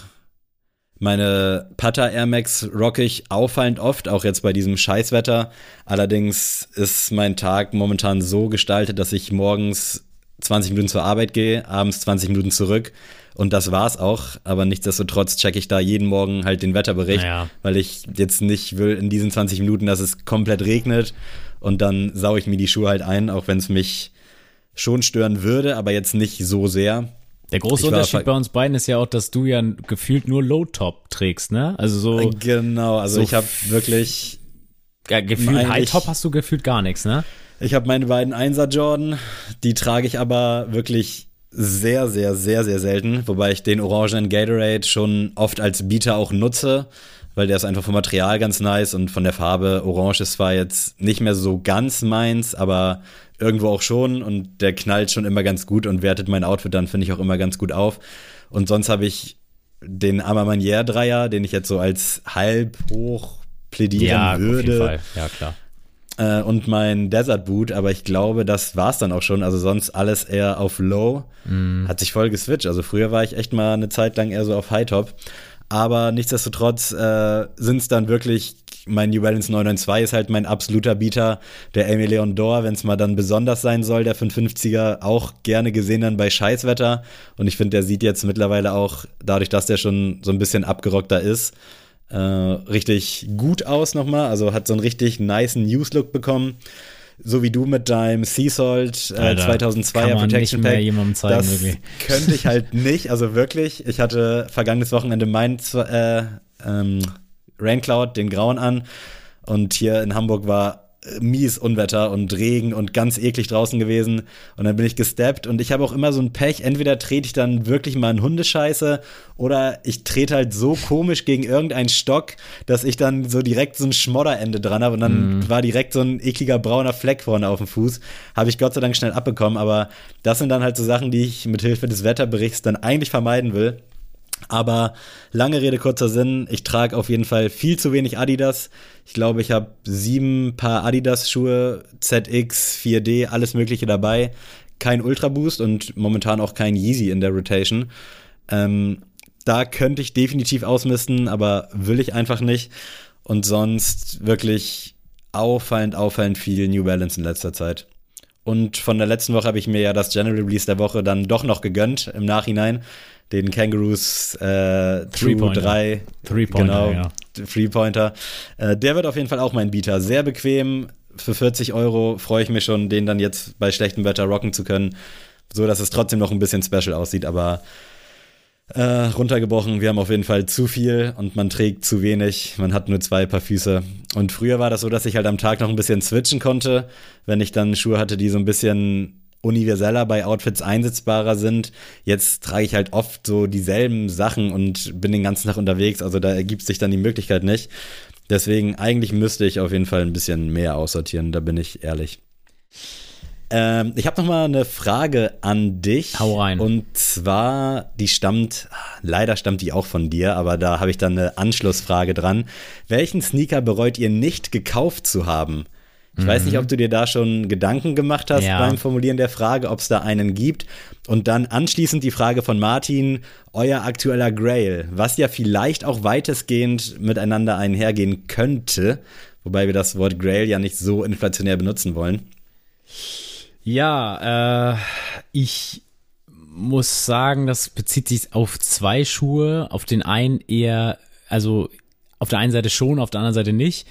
Meine Pata Air Max rock ich auffallend oft, auch jetzt bei diesem Scheißwetter. Allerdings ist mein Tag momentan so gestaltet, dass ich morgens 20 Minuten zur Arbeit gehe, abends 20 Minuten zurück und das war's auch. Aber nichtsdestotrotz checke ich da jeden Morgen halt den Wetterbericht, naja. weil ich jetzt nicht will in diesen 20 Minuten, dass es komplett regnet. Und dann saue ich mir die Schuhe halt ein, auch wenn es mich schon stören würde, aber jetzt nicht so sehr. Der große Unterschied bei uns beiden ist ja auch, dass du ja gefühlt nur Low-Top trägst, ne? Also so. Genau, also so ich habe wirklich. Ja, gefühlt High-Top hast du gefühlt gar nichts, ne? Ich habe meine beiden Einser Jordan, die trage ich aber wirklich sehr, sehr, sehr, sehr selten, wobei ich den orangenen Gatorade schon oft als Bieter auch nutze, weil der ist einfach vom Material ganz nice und von der Farbe. Orange ist zwar jetzt nicht mehr so ganz meins, aber irgendwo auch schon und der knallt schon immer ganz gut und wertet mein Outfit dann, finde ich, auch immer ganz gut auf. Und sonst habe ich den Amamanier Dreier, den ich jetzt so als halb hoch plädieren ja, würde. Auf jeden Fall. Ja, klar äh, und mein Desert Boot, aber ich glaube, das war es dann auch schon. Also sonst alles eher auf Low. Mm. Hat sich voll geswitcht. Also früher war ich echt mal eine Zeit lang eher so auf High Top. Aber nichtsdestotrotz äh, sind es dann wirklich, mein New Balance 992 ist halt mein absoluter Bieter. Der Amy Leon Dor, wenn es mal dann besonders sein soll, der 550er, auch gerne gesehen dann bei Scheißwetter. Und ich finde, der sieht jetzt mittlerweile auch, dadurch, dass der schon so ein bisschen abgerockter ist, äh, richtig gut aus nochmal. Also hat so einen richtig nice News-Look bekommen. so wie du mit deinem Sea Salt äh, Alter, 2002er kann man Protection Pack. jemandem zeigen, das wirklich. könnte ich halt nicht, also wirklich. Ich hatte vergangenes Wochenende mein äh, ähm, Raincloud, den grauen an und hier in Hamburg war mies Unwetter und Regen und ganz eklig draußen gewesen und dann bin ich gesteppt und ich habe auch immer so ein Pech, entweder trete ich dann wirklich mal in Hundescheiße oder ich trete halt so komisch gegen irgendeinen Stock, dass ich dann so direkt so ein Schmodderende dran habe und dann war direkt so ein ekliger brauner Fleck vorne auf dem Fuß. Habe ich Gott sei Dank schnell abbekommen, aber das sind dann halt so Sachen, die ich mit Hilfe des Wetterberichts dann eigentlich vermeiden will. Aber lange Rede, kurzer Sinn. Ich trage auf jeden Fall viel zu wenig Adidas. Ich glaube, ich habe sieben Paar Adidas-Schuhe, ZX, 4D, alles Mögliche dabei. Kein Ultra Boost und momentan auch kein Yeezy in der Rotation. Ähm, da könnte ich definitiv ausmisten, aber will ich einfach nicht. Und sonst wirklich auffallend, auffallend viel New Balance in letzter Zeit. Und von der letzten Woche habe ich mir ja das General Release der Woche dann doch noch gegönnt im Nachhinein. Den Kangaroos äh, True Three-Pointer. 3. Three-Pointer, genau, ja. Three-Pointer. Äh, der wird auf jeden Fall auch mein Bieter. Sehr bequem. Für 40 Euro freue ich mich schon, den dann jetzt bei schlechtem Wetter rocken zu können. So dass es trotzdem noch ein bisschen special aussieht, aber äh, runtergebrochen. Wir haben auf jeden Fall zu viel und man trägt zu wenig. Man hat nur zwei Paar Füße. Und früher war das so, dass ich halt am Tag noch ein bisschen switchen konnte, wenn ich dann Schuhe hatte, die so ein bisschen universeller bei Outfits einsetzbarer sind. Jetzt trage ich halt oft so dieselben Sachen und bin den ganzen Tag unterwegs. Also da ergibt sich dann die Möglichkeit nicht. Deswegen eigentlich müsste ich auf jeden Fall ein bisschen mehr aussortieren. Da bin ich ehrlich. Ähm, ich habe noch mal eine Frage an dich. Hau rein. Und zwar, die stammt, leider stammt die auch von dir, aber da habe ich dann eine Anschlussfrage dran. Welchen Sneaker bereut ihr nicht gekauft zu haben? Ich weiß nicht, ob du dir da schon Gedanken gemacht hast Ja. beim Formulieren der Frage, ob es da einen gibt. Und dann anschließend die Frage von Martin, euer aktueller Grail, was ja vielleicht auch weitestgehend miteinander einhergehen könnte, wobei wir das Wort Grail ja nicht so inflationär benutzen wollen. Ja, äh, ich muss sagen, das bezieht sich auf zwei Schuhe. Auf den einen eher, also auf der einen Seite schon, auf der anderen Seite nicht.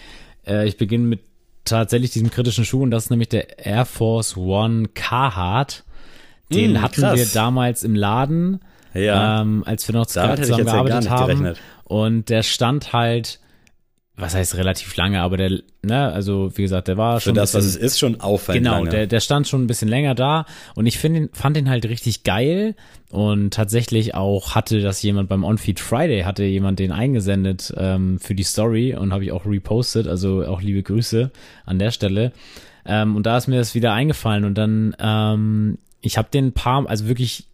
Äh, ich beginne mit tatsächlich diesem kritischen Schuh und das ist nämlich der Air Force One Carhartt. Den Hm, hatten krass. wir damals im Laden, Ja. ähm, als wir noch ja zusammengearbeitet nicht haben. gerechnet. Und der stand halt, was heißt relativ lange, aber der, ne, also wie gesagt, der war Für schon ein das, was bisschen- es ist, schon auffallend Genau, lange. der, der stand schon ein bisschen länger da und ich find ihn, fand ihn halt richtig geil und tatsächlich auch hatte das jemand beim On-Feed Friday, hatte jemand den eingesendet ähm, für die Story und habe ich auch repostet, also auch liebe Grüße an der Stelle. Ähm, und da ist mir das wieder eingefallen und dann, ähm, ich habe den paar, also wirklich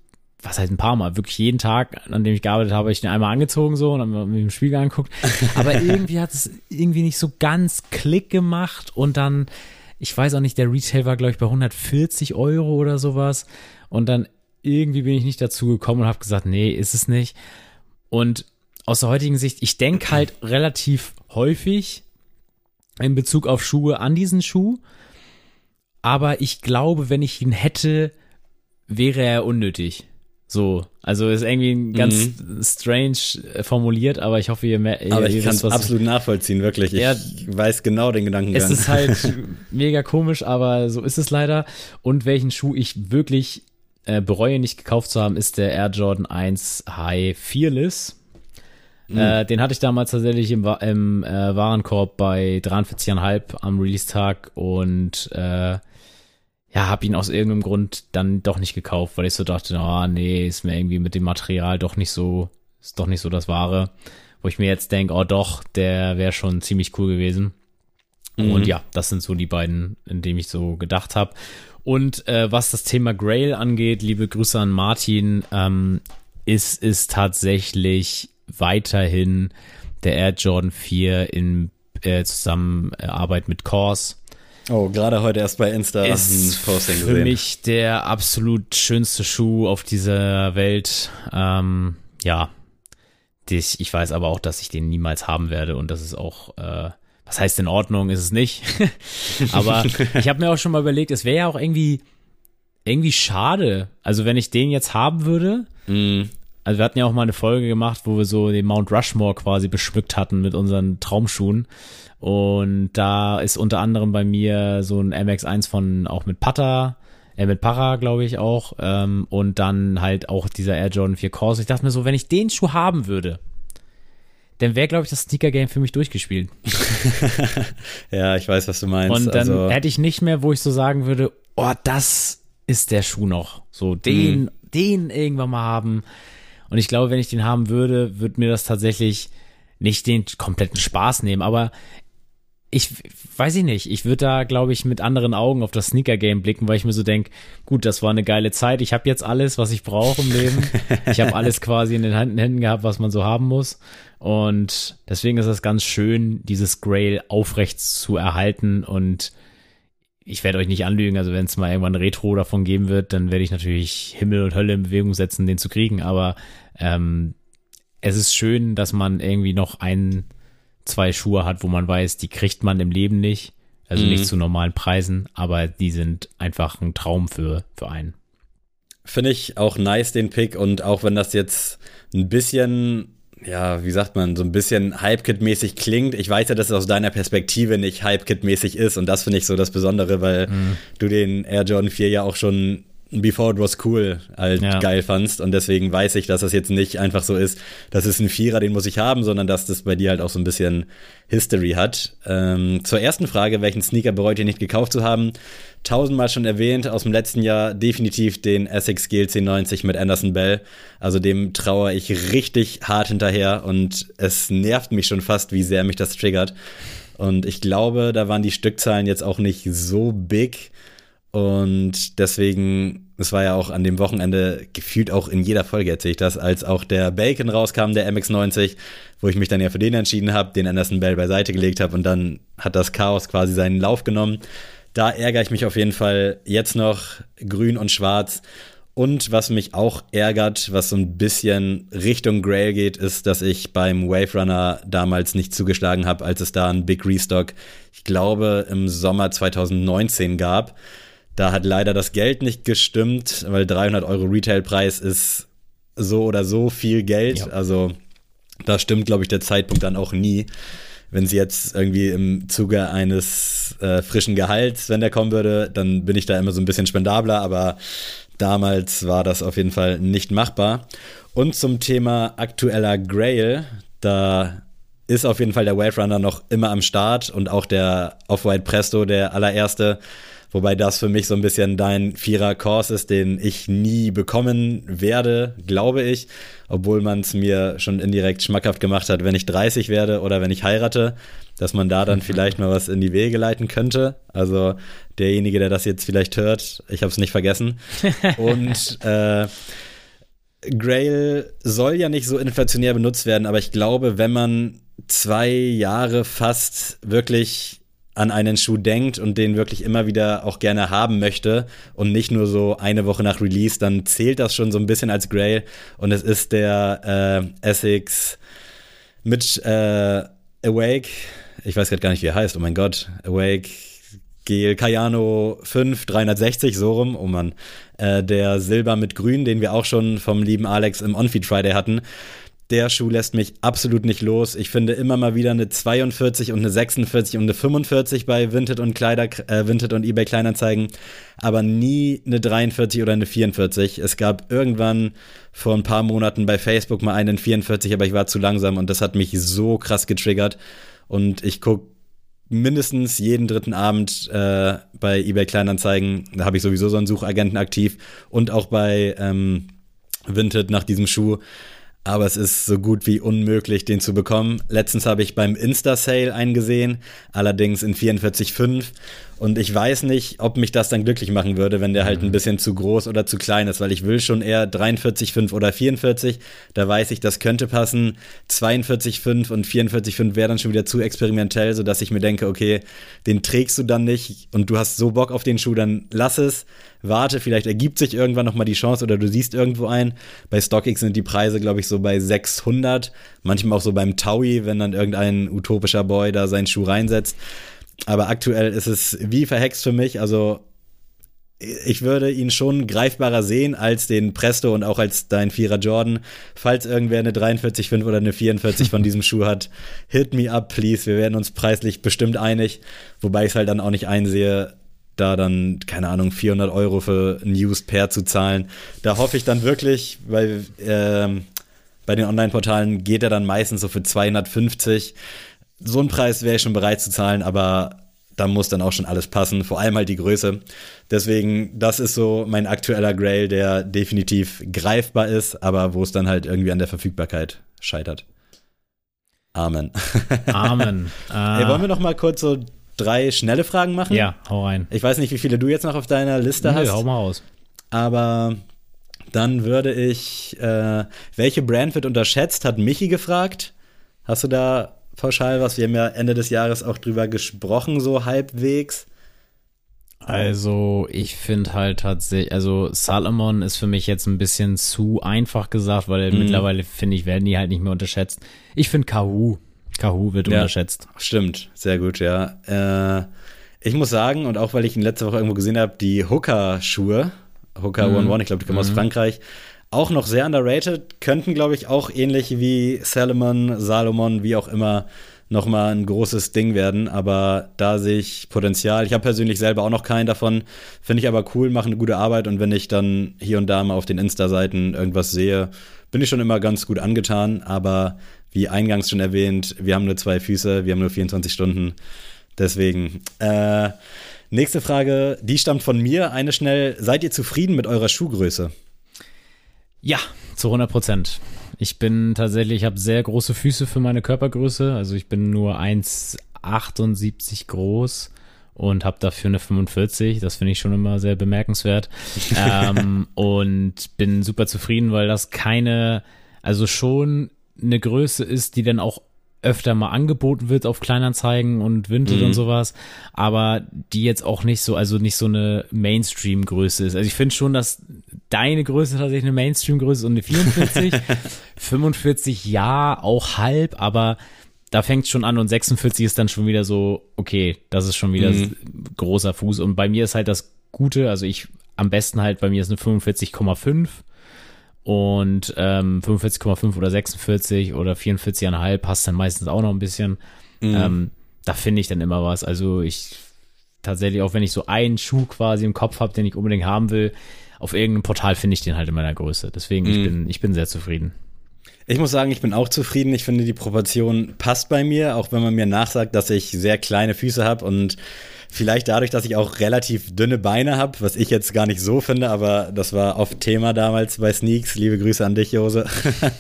was heißt ein paar Mal, wirklich jeden Tag, an dem ich gearbeitet habe, habe ich den einmal angezogen so und dann mir im Spiegel angeguckt. Aber irgendwie hat es irgendwie nicht so ganz Klick gemacht und dann, ich weiß auch nicht, der Retail war, glaube ich, bei 140 Euro oder sowas. Und dann irgendwie bin ich nicht dazu gekommen und habe gesagt, nee, ist es nicht. Und aus der heutigen Sicht, ich denke halt relativ häufig in Bezug auf Schuhe an diesen Schuh. Aber ich glaube, wenn ich ihn hätte, wäre er unnötig. So, also ist irgendwie ganz strange äh, formuliert, aber ich hoffe, ihr, mer- ihr, Mhm. Aber ihr ich kann es absolut nachvollziehen, wirklich. Ich Ja. weiß genau den Gedankengang. es ist halt mega komisch, aber so ist es leider. Und welchen Schuh ich wirklich äh, bereue, nicht gekauft zu haben, ist der Air Jordan 1 High Fearless. Äh, den hatte ich damals tatsächlich im, im äh, Warenkorb bei 43,5 am Release-Tag und äh, ja, habe ihn aus irgendeinem Grund dann doch nicht gekauft, weil ich so dachte, ah nee, ist mir irgendwie mit dem Material doch nicht so, ist doch nicht so das Wahre. Wo ich mir jetzt denke, oh doch, der wäre schon ziemlich cool gewesen. Und ja, das sind so die beiden, in denen ich so gedacht habe. Und äh, was das Thema Grail angeht, liebe Grüße an Martin, ähm, ist es tatsächlich weiterhin der Air Jordan 4 in äh, Zusammenarbeit mit Kors oh, gerade heute erst bei Insta ein ist Posting für gesehen. mich der absolut schönste Schuh auf dieser Welt. Ähm, ja, das, ich weiß aber auch, dass ich den niemals haben werde und das ist auch, äh, was heißt in Ordnung, ist es nicht. aber ich habe mir auch schon mal überlegt, es wäre ja auch irgendwie irgendwie schade. Also wenn ich den jetzt haben würde, Mm, Also wir hatten ja auch mal eine Folge gemacht, wo wir so den Mount Rushmore quasi beschmückt hatten mit unseren Traumschuhen. Und da ist unter anderem bei mir so ein MX1 von auch mit Pata, äh, mit Para, glaube ich auch. Ähm, und dann halt auch dieser Air Jordan 4 Corsa. Ich dachte mir so, wenn ich den Schuh haben würde, dann wäre, glaube ich, das Sneaker-Game für mich durchgespielt. ja, ich weiß, was du meinst. Und dann also, hätte ich nicht mehr, wo ich so sagen würde, oh, das ist der Schuh noch. So, den, mhm. den irgendwann mal haben. Und ich glaube, wenn ich den haben würde, würde mir das tatsächlich nicht den kompletten Spaß nehmen, aber ich weiß ich nicht, ich würde da, glaube ich, mit anderen Augen auf das Sneaker-Game blicken, weil ich mir so denke, gut, das war eine geile Zeit, ich habe jetzt alles, was ich brauche im Leben. ich habe alles quasi in den Händen gehabt, was man so haben muss. Und deswegen ist es ganz schön, dieses Grail aufrecht zu erhalten. Und ich werde euch nicht anlügen, also wenn es mal irgendwann ein Retro davon geben wird, dann werde ich natürlich Himmel und Hölle in Bewegung setzen, den zu kriegen. Aber ähm, es ist schön, dass man irgendwie noch einen zwei Schuhe hat, wo man weiß, die kriegt man im Leben nicht. Also mhm. nicht zu normalen Preisen, aber die sind einfach ein Traum für, für einen. Finde ich auch nice, den Pick. Und auch wenn das jetzt ein bisschen, ja, wie sagt man, so ein bisschen Hype-Kit-mäßig klingt, ich weiß ja, dass es aus deiner Perspektive nicht Hype-Kit-mäßig ist. Und das finde ich so das Besondere, weil mhm. du den Air Jordan 4 ja auch schon Before It Was Cool halt ja. geil fandst. Und deswegen weiß ich, dass das jetzt nicht einfach so ist, das ist ein Vierer, den muss ich haben, sondern dass das bei dir halt auch so ein bisschen History hat. Ähm, zur ersten Frage, welchen Sneaker bereut ihr nicht gekauft zu haben? Tausendmal schon erwähnt, aus dem letzten Jahr definitiv den Essex GLC 90 mit Anderson Bell. Also dem traue ich richtig hart hinterher und es nervt mich schon fast, wie sehr mich das triggert. Und ich glaube, da waren die Stückzahlen jetzt auch nicht so big. Und deswegen, es war ja auch an dem Wochenende gefühlt auch in jeder Folge erzähle ich das, als auch der Bacon rauskam, der MX90, wo ich mich dann ja für den entschieden habe, den Anderson Bell beiseite gelegt habe und dann hat das Chaos quasi seinen Lauf genommen. Da ärgere ich mich auf jeden Fall jetzt noch grün und schwarz. Und was mich auch ärgert, was so ein bisschen Richtung Grail geht, ist, dass ich beim Wave Runner damals nicht zugeschlagen habe, als es da einen Big Restock, ich glaube, im Sommer 2019 gab. Da hat leider das Geld nicht gestimmt, weil 300 Euro Retailpreis ist so oder so viel Geld. Ja. Also da stimmt, glaube ich, der Zeitpunkt dann auch nie. Wenn sie jetzt irgendwie im Zuge eines äh, frischen Gehalts, wenn der kommen würde, dann bin ich da immer so ein bisschen spendabler, aber damals war das auf jeden Fall nicht machbar. Und zum Thema aktueller Grail, da ist auf jeden Fall der Wave Runner noch immer am Start und auch der Off-White Presto, der allererste, Wobei das für mich so ein bisschen dein Vierer-Kurs ist, den ich nie bekommen werde, glaube ich. Obwohl man es mir schon indirekt schmackhaft gemacht hat, wenn ich 30 werde oder wenn ich heirate, dass man da dann vielleicht mal was in die Wege leiten könnte. Also derjenige, der das jetzt vielleicht hört, ich habe es nicht vergessen. Und äh, Grail soll ja nicht so inflationär benutzt werden, aber ich glaube, wenn man zwei Jahre fast wirklich an einen Schuh denkt und den wirklich immer wieder auch gerne haben möchte und nicht nur so eine Woche nach Release, dann zählt das schon so ein bisschen als Grail. Und es ist der äh, Essex mit äh, Awake, ich weiß gerade gar nicht, wie er heißt, oh mein Gott, Awake Gel Cayano 5 360, so rum, oh Mann, äh, der Silber mit Grün, den wir auch schon vom lieben Alex im On-Feed Friday hatten der Schuh lässt mich absolut nicht los. Ich finde immer mal wieder eine 42 und eine 46 und eine 45 bei Vinted und Kleider, äh, Vinted und eBay Kleinanzeigen, aber nie eine 43 oder eine 44. Es gab irgendwann vor ein paar Monaten bei Facebook mal einen 44, aber ich war zu langsam und das hat mich so krass getriggert. Und ich gucke mindestens jeden dritten Abend äh, bei eBay Kleinanzeigen, da habe ich sowieso so einen Suchagenten aktiv und auch bei ähm, Vinted nach diesem Schuh aber es ist so gut wie unmöglich, den zu bekommen. Letztens habe ich beim Insta-Sale einen gesehen, allerdings in 44,5 und ich weiß nicht, ob mich das dann glücklich machen würde, wenn der halt ein mhm. bisschen zu groß oder zu klein ist, weil ich will schon eher 43,5 oder 44. Da weiß ich, das könnte passen. 42,5 und 44,5 wäre dann schon wieder zu experimentell, sodass ich mir denke, okay, den trägst du dann nicht und du hast so Bock auf den Schuh, dann lass es. Warte, vielleicht ergibt sich irgendwann nochmal die Chance oder du siehst irgendwo ein. Bei StockX sind die Preise, glaube ich, so bei 600. Manchmal auch so beim Taui, wenn dann irgendein utopischer Boy da seinen Schuh reinsetzt. Aber aktuell ist es wie verhext für mich. Also ich würde ihn schon greifbarer sehen als den Presto und auch als dein Vierer Jordan. Falls irgendwer eine 43,5 oder eine 44 von diesem Schuh hat, hit me up, please. Wir werden uns preislich bestimmt einig. Wobei ich es halt dann auch nicht einsehe, da dann, keine Ahnung, 400 Euro für ein Used Pair zu zahlen. Da hoffe ich dann wirklich, weil ähm, bei den Online-Portalen geht er dann meistens so für 250. So einen Preis wäre ich schon bereit zu zahlen, aber da muss dann auch schon alles passen, vor allem halt die Größe. Deswegen, das ist so mein aktueller Grail, der definitiv greifbar ist, aber wo es dann halt irgendwie an der Verfügbarkeit scheitert. Amen. Amen. Äh, Ey, wollen wir noch mal kurz so drei schnelle Fragen machen? Ja, hau rein. Ich weiß nicht, wie viele du jetzt noch auf deiner Liste Nö, hast. hau mal aus. Aber dann würde ich, äh, welche Brand wird unterschätzt, hat Michi gefragt. Hast du da pauschal was? Wir haben ja Ende des Jahres auch drüber gesprochen, so halbwegs. Also, ich finde halt tatsächlich, also Salomon ist für mich jetzt ein bisschen zu einfach gesagt, weil Mhm. mittlerweile finde ich, werden die halt nicht mehr unterschätzt. Ich finde Kahu. Kahu wird Ja. unterschätzt. Stimmt, sehr gut, ja. Äh, ich muss sagen, und auch weil ich ihn letzte Woche irgendwo gesehen habe, die Hooker-Schuhe, Hooker Mhm. One One, ich glaube, die kommen aus Frankreich, auch noch sehr underrated, könnten, glaube ich, auch ähnlich wie Salomon, Salomon, wie auch immer, nochmal ein großes Ding werden. Aber da sehe ich Potenzial. Ich habe persönlich selber auch noch keinen davon, finde ich aber cool, machen eine gute Arbeit und wenn ich dann hier und da mal auf den Insta-Seiten irgendwas sehe, bin ich schon immer ganz gut angetan, aber wie eingangs schon erwähnt, wir haben nur zwei Füße, wir haben nur 24 Stunden. Deswegen. Äh, nächste Frage, die stammt von mir. Eine schnell. Seid ihr zufrieden mit eurer Schuhgröße? Ja, zu 100 Prozent. Ich bin tatsächlich, ich habe sehr große Füße für meine Körpergröße. Also ich bin nur 1,78 groß und habe dafür eine 45. Das finde ich schon immer sehr bemerkenswert. ähm, und bin super zufrieden, weil das keine, also schon eine Größe ist, die dann auch öfter mal angeboten wird auf Kleinanzeigen und Vinted und sowas, aber die jetzt auch nicht so, also nicht so eine Mainstream-Größe ist. Also ich finde schon, dass deine Größe tatsächlich eine Mainstream-Größe ist und eine 44. 45 ja, auch halb, aber da fängt schon an und 46 ist dann schon wieder so, okay, das ist schon wieder großer Fuß. Und bei mir ist halt das Gute, also ich am besten halt, bei mir ist eine 45,5 und ähm, 45,5 oder 46 oder 44,5 passt dann meistens auch noch ein bisschen. Ähm, da finde ich dann immer was. Also ich tatsächlich, auch wenn ich so einen Schuh quasi im Kopf habe, den ich unbedingt haben will, auf irgendeinem Portal finde ich den halt in meiner Größe. Deswegen, ich, bin, ich bin sehr zufrieden. Ich muss sagen, ich bin auch zufrieden. Ich finde, die Proportion passt bei mir, auch wenn man mir nachsagt, dass ich sehr kleine Füße habe und vielleicht dadurch, dass ich auch relativ dünne Beine habe, was ich jetzt gar nicht so finde, aber das war oft Thema damals bei Sneaks. Liebe Grüße an dich, Jose.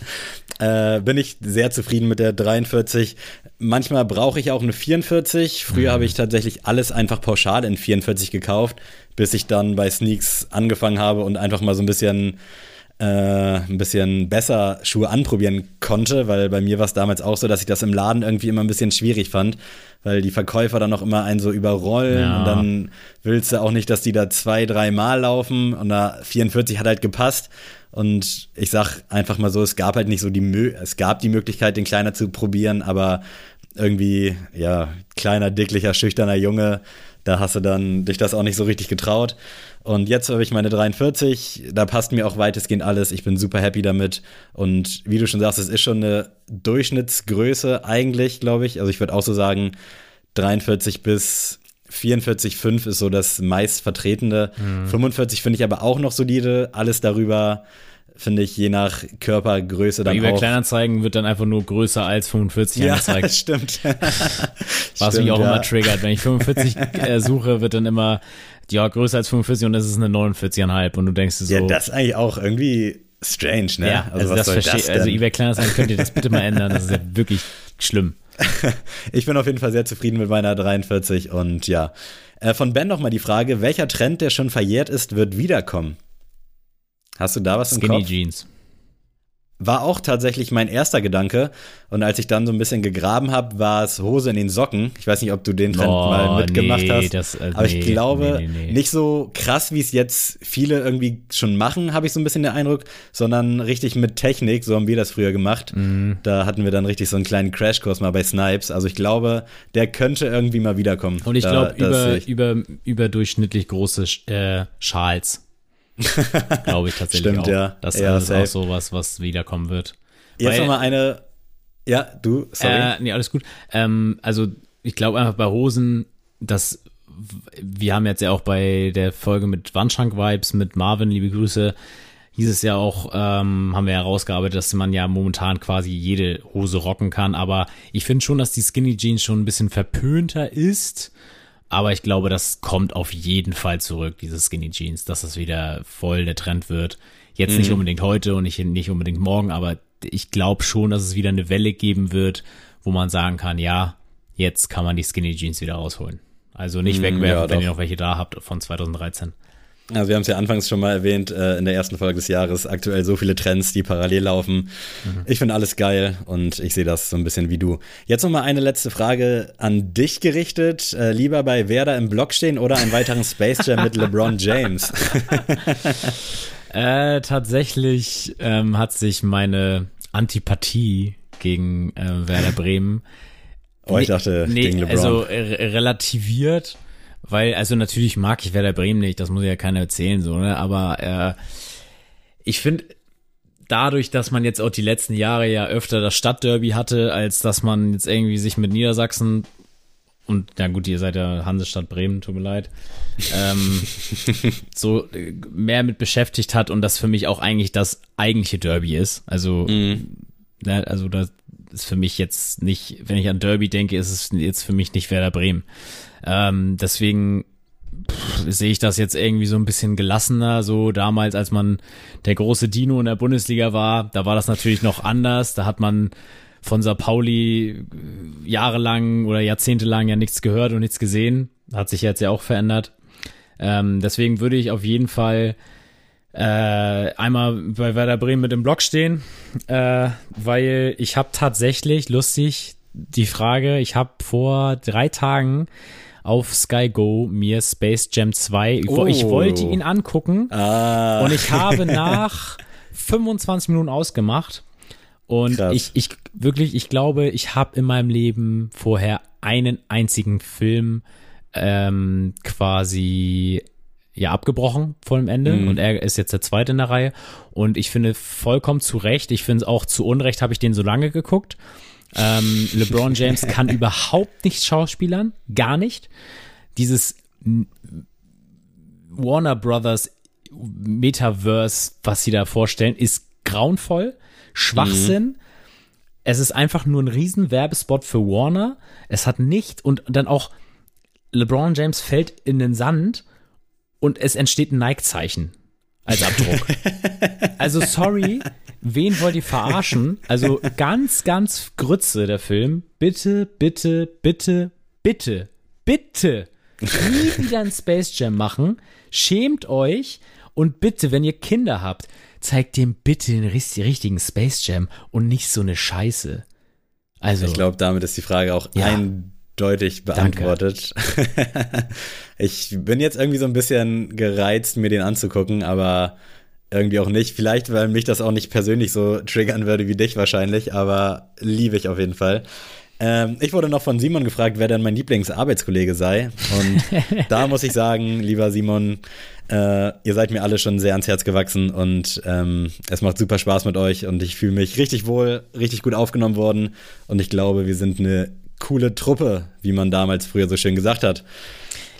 äh, bin ich sehr zufrieden mit der 43. Manchmal brauche ich auch eine 44. Früher habe ich tatsächlich alles einfach pauschal in 44 gekauft, bis ich dann bei Sneaks angefangen habe und einfach mal so ein bisschen äh, ein bisschen besser Schuhe anprobieren konnte, weil bei mir war es damals auch so, dass ich das im Laden irgendwie immer ein bisschen schwierig fand, weil die Verkäufer dann auch immer einen so überrollen Ja. und dann willst du auch nicht, dass die da zwei, drei Mal laufen und da 44 hat halt gepasst und ich sag einfach mal so, es gab halt nicht so die Mö es gab die Möglichkeit, den kleiner zu probieren, aber irgendwie, ja, kleiner, dicklicher, schüchterner Junge, da hast du dann dich das auch nicht so richtig getraut. Und jetzt habe ich meine 43, da passt mir auch weitestgehend alles. Ich bin super happy damit. Und wie du schon sagst, es ist schon eine Durchschnittsgröße eigentlich, glaube ich. Also ich würde auch so sagen, 43 bis 44,5 ist so das meist vertretende. 45 finde ich aber auch noch solide. Alles darüber finde ich je nach Körpergröße Bei dann eBay auch. Kleinanzeigen wird dann einfach nur größer als 45 ja, angezeigt. stimmt. Was Stimmt, mich auch ja. immer triggert. Wenn ich 45 äh, suche, wird dann immer, ja, größer als 45 und das ist eine 49,5 und du denkst dir so. Ja, das ist eigentlich auch irgendwie strange, ne? ja, also, das soll verstehe, denn? also eBay Kleinanzeigen könnt ihr das bitte mal ändern, das ist ja wirklich schlimm. Ich bin auf jeden Fall sehr zufrieden mit meiner 43 und ja. Äh, von Ben noch mal die Frage, welcher Trend, der schon verjährt ist, wird wiederkommen? Hast du da was im Skinny Kopf? Jeans. war auch tatsächlich mein erster Gedanke. Und als ich dann so ein bisschen gegraben habe, war es Hose in den Socken. Ich weiß nicht, ob du den Trend Oh, mal mitgemacht nee, hast. das, äh, aber ich nee, glaube, nee, nicht so krass, wie es jetzt viele irgendwie schon machen, habe ich so ein bisschen den Eindruck, sondern richtig mit Technik, so haben wir das früher gemacht. Mhm. Da hatten wir dann richtig so einen kleinen Crashkurs mal bei Snipes. Also ich glaube, der könnte irgendwie mal wiederkommen. Und ich glaube, über, über, überdurchschnittlich große äh, Schals. glaube ich tatsächlich Stimmt, auch. ja. Das Ja, ist auch safe. sowas, was wiederkommen wird. Jetzt nochmal eine. Ja, du, sorry. Äh, nee, alles gut. Ähm, also ich glaube einfach bei Hosen, dass wir haben jetzt ja auch bei der Folge mit Wandschrank-Vibes, mit Marvin, liebe Grüße, hieß es ja auch, ähm, haben wir herausgearbeitet, dass man ja momentan quasi jede Hose rocken kann. Aber ich finde schon, dass die Skinny Jeans schon ein bisschen verpönter ist. Aber ich glaube, das kommt auf jeden Fall zurück, diese Skinny Jeans, dass das wieder voll der Trend wird. Jetzt nicht unbedingt heute und nicht, nicht unbedingt morgen, aber ich glaube schon, dass es wieder eine Welle geben wird, wo man sagen kann, ja, jetzt kann man die Skinny Jeans wieder rausholen. Also nicht wegwerfen, ja, wenn ihr noch welche da habt von 2013. Also wir haben es ja anfangs schon mal erwähnt, äh, in der ersten Folge des Jahres, aktuell so viele Trends, die parallel laufen. Ich finde alles geil und ich sehe das so ein bisschen wie du. Jetzt noch mal eine letzte Frage an dich gerichtet. Äh, lieber bei Werder im Block stehen oder einen weiteren Space Jam mit LeBron James? Äh, tatsächlich ähm, hat sich meine Antipathie gegen äh, Werder Bremen Oh, ich dachte nee, gegen LeBron. also äh, relativiert, weil, also natürlich mag ich Werder Bremen nicht, das muss ja keiner erzählen, so, ne? Aber äh, ich finde, dadurch, dass man jetzt auch die letzten Jahre ja öfter das Stadtderby hatte, als dass man jetzt irgendwie sich mit Niedersachsen und na gut, ihr seid ja Hansestadt Bremen, tut mir leid, ähm, so äh, mehr mit beschäftigt hat und das für mich auch eigentlich das eigentliche Derby ist. Also, ne, also das ist für mich jetzt nicht, wenn ich an Derby denke, ist es jetzt für mich nicht Werder Bremen. Ähm, deswegen pff, sehe ich das jetzt irgendwie so ein bisschen gelassener, so damals, als man der große Dino in der Bundesliga war, da war das natürlich noch anders, da hat man von Sao Pauli äh, jahrelang oder jahrzehntelang ja nichts gehört und nichts gesehen, hat sich jetzt ja auch verändert. Ähm, deswegen würde ich auf jeden Fall äh, einmal bei Werder Bremen mit im Block stehen, äh, weil ich habe tatsächlich, lustig, die Frage, ich habe vor drei Tagen auf Sky Go mir Space Jam 2, ich, wo- ich Oh. wollte ihn angucken ah, und ich habe nach 25 Minuten ausgemacht und Krass. ich, ich wirklich, ich glaube, ich habe in meinem Leben vorher einen einzigen Film ähm, quasi ja abgebrochen vor dem Ende und er ist jetzt der zweite in der Reihe und ich finde vollkommen zu Recht, ich finde es auch zu Unrecht, habe ich den so lange geguckt. Ähm, LeBron James kann überhaupt nicht schauspielern, gar nicht. Dieses Warner Brothers Metaverse, was sie da vorstellen, ist grauenvoll, Schwachsinn. Es ist einfach nur ein riesen Werbespot für Warner. Es hat nicht und dann auch LeBron James fällt in den Sand und es entsteht ein Nike-Zeichen als Abdruck. also sorry, wen wollt ihr verarschen? Also ganz, ganz Grütze der Film. Bitte, bitte, bitte, bitte, bitte nie wieder ein Space Jam machen. Schämt euch und bitte, wenn ihr Kinder habt, zeigt dem bitte den richt- richtigen Space Jam und nicht so eine Scheiße. Also, ich glaube, damit ist die Frage auch Ja. Eindeutig beantwortet. ich bin jetzt irgendwie so ein bisschen gereizt, mir den anzugucken, aber irgendwie auch nicht. Vielleicht, weil mich das auch nicht persönlich so triggern würde wie dich wahrscheinlich, aber liebe ich auf jeden Fall. Ähm, ich wurde noch von Simon gefragt, wer denn mein Lieblingsarbeitskollege sei. Und da muss ich sagen, lieber Simon, äh, ihr seid mir alle schon sehr ans Herz gewachsen und ähm, es macht super Spaß mit euch und ich fühle mich richtig wohl, richtig gut aufgenommen worden und ich glaube, wir sind eine coole Truppe, wie man damals früher so schön gesagt hat.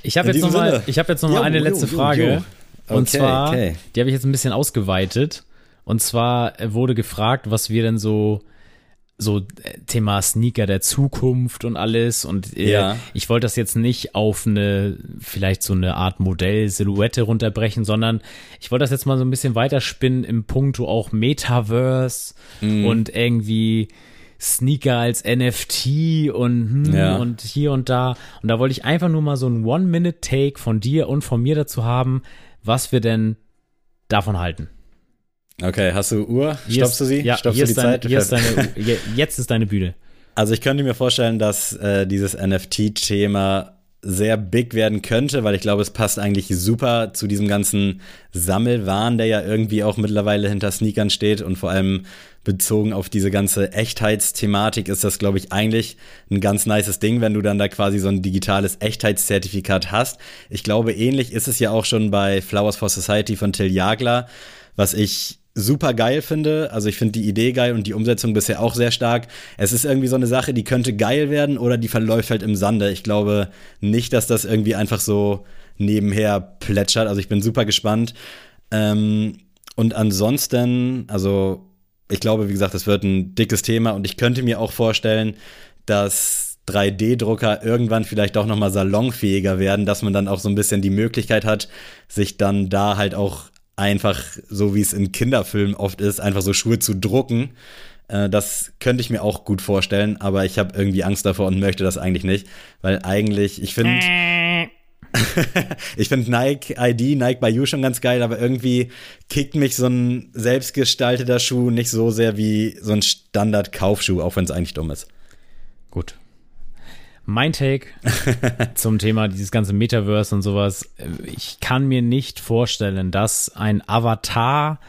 Ich habe jetzt noch diesem mal, Sinne. ich habe jetzt noch mal Jo, eine jo, letzte jo, Frage. jo. Und Okay, zwar, okay. die habe ich jetzt ein bisschen ausgeweitet. Und zwar äh, wurde gefragt, was wir denn so so äh, Thema Sneaker der Zukunft und alles und äh, Ja. ich wollte das jetzt nicht auf eine vielleicht so eine Art Modell Silhouette runterbrechen, sondern ich wollte das jetzt mal so ein bisschen weiterspinnen im Punkto auch Metaverse Mhm. und irgendwie Sneaker als NFT und hm, Ja. und hier und da und da wollte ich einfach nur mal so ein One-Minute-Take von dir und von mir dazu haben, was wir denn davon halten. Okay, hast du Uhr? Hier Stoppst du sie? Ja, Stoppst du die ist deine, Zeit? Ist deine, je- jetzt ist deine Bühne. Also ich könnte mir vorstellen, dass äh, dieses NFT-Thema sehr big werden könnte, weil ich glaube, es passt eigentlich super zu diesem ganzen Sammelwahn, der ja irgendwie auch mittlerweile hinter Sneakern steht und vor allem bezogen auf diese ganze Echtheitsthematik ist das, glaube ich, eigentlich ein ganz nices Ding, wenn du dann da quasi so ein digitales Echtheitszertifikat hast. Ich glaube, ähnlich ist es ja auch schon bei Flowers for Society von Till Jagler, was ich super geil finde. Also ich finde die Idee geil und die Umsetzung bisher auch sehr stark. Es ist irgendwie so eine Sache, die könnte geil werden oder die verläuft halt im Sande. Ich glaube nicht, dass das irgendwie einfach so nebenher plätschert. Also ich bin super gespannt. Ähm, und ansonsten, also ich glaube, wie gesagt, das wird ein dickes Thema und ich könnte mir auch vorstellen, dass 3D-Drucker irgendwann vielleicht auch nochmal salonfähiger werden, dass man dann auch so ein bisschen die Möglichkeit hat, sich dann da halt auch einfach, so wie es in Kinderfilmen oft ist, einfach so Schuhe zu drucken. Äh, das könnte ich mir auch gut vorstellen, aber ich habe irgendwie Angst davor und möchte das eigentlich nicht, weil eigentlich, ich finde, ich finde Nike ID, Nike by You schon ganz geil, aber irgendwie kickt mich so ein selbstgestalteter Schuh nicht so sehr wie so ein Standard-Kaufschuh, auch wenn es eigentlich dumm ist. Gut. Mein Take zum Thema dieses ganze Metaverse und sowas. Ich kann mir nicht vorstellen, dass ein Avatar,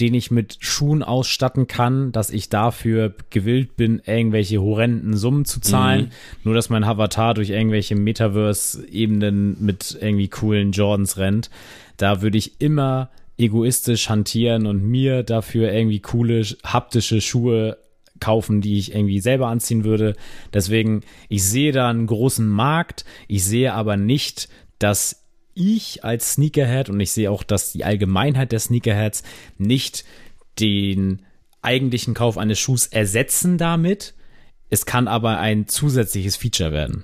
den ich mit Schuhen ausstatten kann, dass ich dafür gewillt bin, irgendwelche horrenden Summen zu zahlen. Nur, dass mein Avatar durch irgendwelche Metaverse-Ebenen mit irgendwie coolen Jordans rennt. Da würde ich immer egoistisch hantieren und mir dafür irgendwie coole haptische Schuhe kaufen, die ich irgendwie selber anziehen würde. Deswegen, ich sehe da einen großen Markt. Ich sehe aber nicht, dass ich als Sneakerhead und ich sehe auch, dass die Allgemeinheit der Sneakerheads nicht den eigentlichen Kauf eines Schuhs ersetzen damit. Es kann aber ein zusätzliches Feature werden.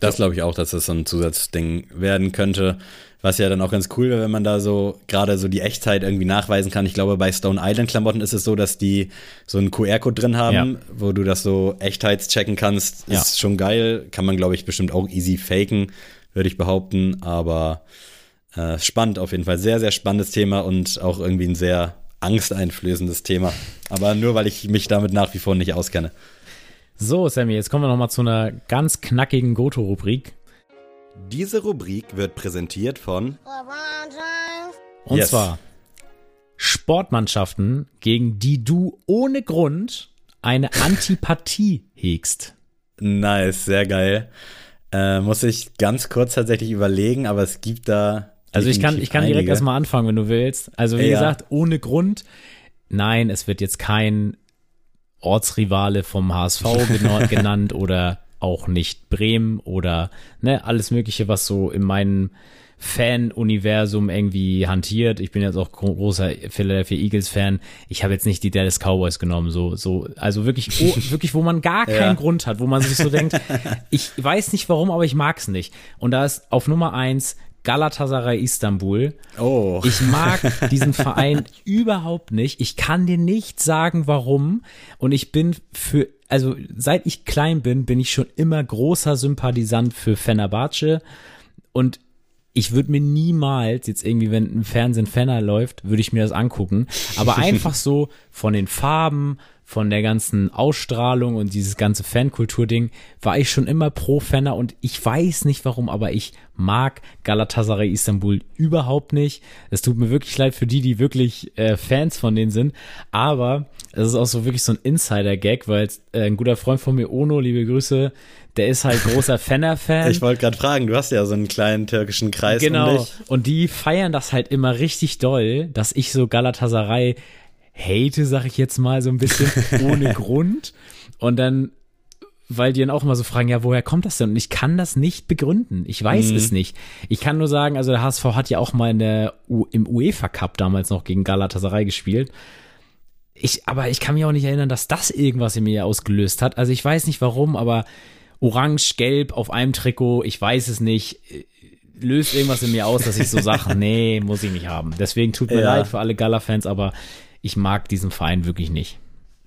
Das glaube ich auch, dass das so ein Zusatzding werden könnte. Was ja dann auch ganz cool wäre, wenn man da so gerade so die Echtzeit irgendwie nachweisen kann. Ich glaube, bei Stone Island Klamotten ist es so, dass die so einen QR-Code drin haben, Ja. wo du das so echtheitschecken kannst. Ja. Ist schon geil. Kann man, glaube ich, bestimmt auch easy faken, würde ich behaupten. Aber äh, spannend auf jeden Fall. Sehr, sehr spannendes Thema und auch irgendwie ein sehr angsteinflößendes Thema. Aber nur, weil ich mich damit nach wie vor nicht auskenne. So, Sammy, jetzt kommen wir nochmal zu einer ganz knackigen Goto-Rubrik. Diese Rubrik wird präsentiert von. Und Yes. zwar Sportmannschaften, gegen die du ohne Grund eine Antipathie hegst. Nice, sehr geil. Äh, muss ich ganz kurz tatsächlich überlegen, aber es gibt da. Also ich kann, ich kann direkt einige. erstmal anfangen, wenn du willst. Also wie Ja. gesagt, ohne Grund. Nein, es wird jetzt kein Ortsrivale vom HSV gena- genannt oder auch nicht Bremen oder ne, alles Mögliche, was so in meinem Fan-Universum irgendwie hantiert. Ich bin jetzt auch gro- großer Philadelphia Eagles-Fan. Ich habe jetzt nicht die Dallas Cowboys genommen, so, so, also wirklich, oh, wirklich, wo man gar keinen Ja. Grund hat, wo man sich so denkt, ich weiß nicht warum, aber ich mag's nicht. Und da ist auf Nummer eins Galatasaray Istanbul. Oh. Ich mag diesen Verein überhaupt nicht. Ich kann dir nicht sagen, warum. Und ich bin für, also seit ich klein bin, bin ich schon immer großer Sympathisant für Fenerbahce. Und ich würde mir niemals jetzt irgendwie, wenn im Fernsehen Fenner läuft, würde ich mir das angucken. Aber einfach so von den Farben, von der ganzen Ausstrahlung und dieses ganze Fankultur-Ding war ich schon immer pro Fenner und ich weiß nicht warum, aber ich mag Galatasaray Istanbul überhaupt nicht. Es tut mir wirklich leid für die, die wirklich äh, Fans von denen sind, aber es ist auch so wirklich so ein Insider-Gag, weil äh, ein guter Freund von mir, Ono, liebe Grüße, der ist halt großer Fenner-Fan. Ich wollte gerade fragen, du hast ja so einen kleinen türkischen Kreis um Genau. dich. Und die feiern das halt immer richtig doll, dass ich so Galatasaray hate, sag ich jetzt mal so ein bisschen, ohne Grund. Und dann, weil die dann auch immer so fragen, ja, woher kommt das denn? Und ich kann das nicht begründen. Ich weiß es nicht. Ich kann nur sagen, also der HSV hat ja auch mal in der U im UEFA Cup damals noch gegen Galatasaray gespielt. Ich, aber ich kann mich auch nicht erinnern, dass das irgendwas in mir ausgelöst hat. Also ich weiß nicht warum, aber orange, gelb auf einem Trikot, ich weiß es nicht, löst irgendwas in mir aus, dass ich so sage, nee, muss ich nicht haben. Deswegen tut mir Ja. leid für alle Gala-Fans, aber ich mag diesen Verein wirklich nicht.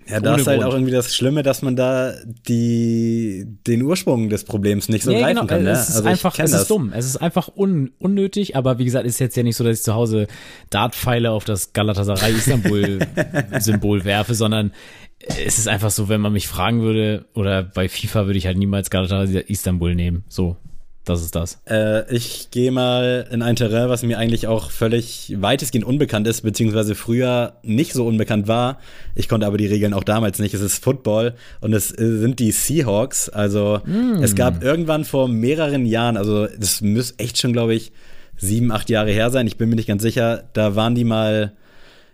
Ja, da ist halt auch irgendwie das Schlimme, dass man da die, den Ursprung des Problems nicht so ja, greifen genau. kann. Ne? Es ist Also einfach, es das. ist dumm. Es ist einfach un, unnötig, aber wie gesagt, ist jetzt ja nicht so, dass ich zu Hause Dartpfeile auf das Galatasaray Istanbul Symbol werfe, sondern es ist einfach so, wenn man mich fragen würde, oder bei FIFA würde ich halt niemals Galatasaray Istanbul nehmen. So, das ist das. Äh, ich gehe mal in ein Terrain, was mir eigentlich auch völlig weitestgehend unbekannt ist, beziehungsweise früher nicht so unbekannt war. Ich konnte aber die Regeln auch damals nicht. Es ist Football und es sind die Seahawks. Also es gab irgendwann vor mehreren Jahren, also das muss echt schon, glaube ich, sieben, acht Jahre her sein. Ich bin mir nicht ganz sicher. Da waren die mal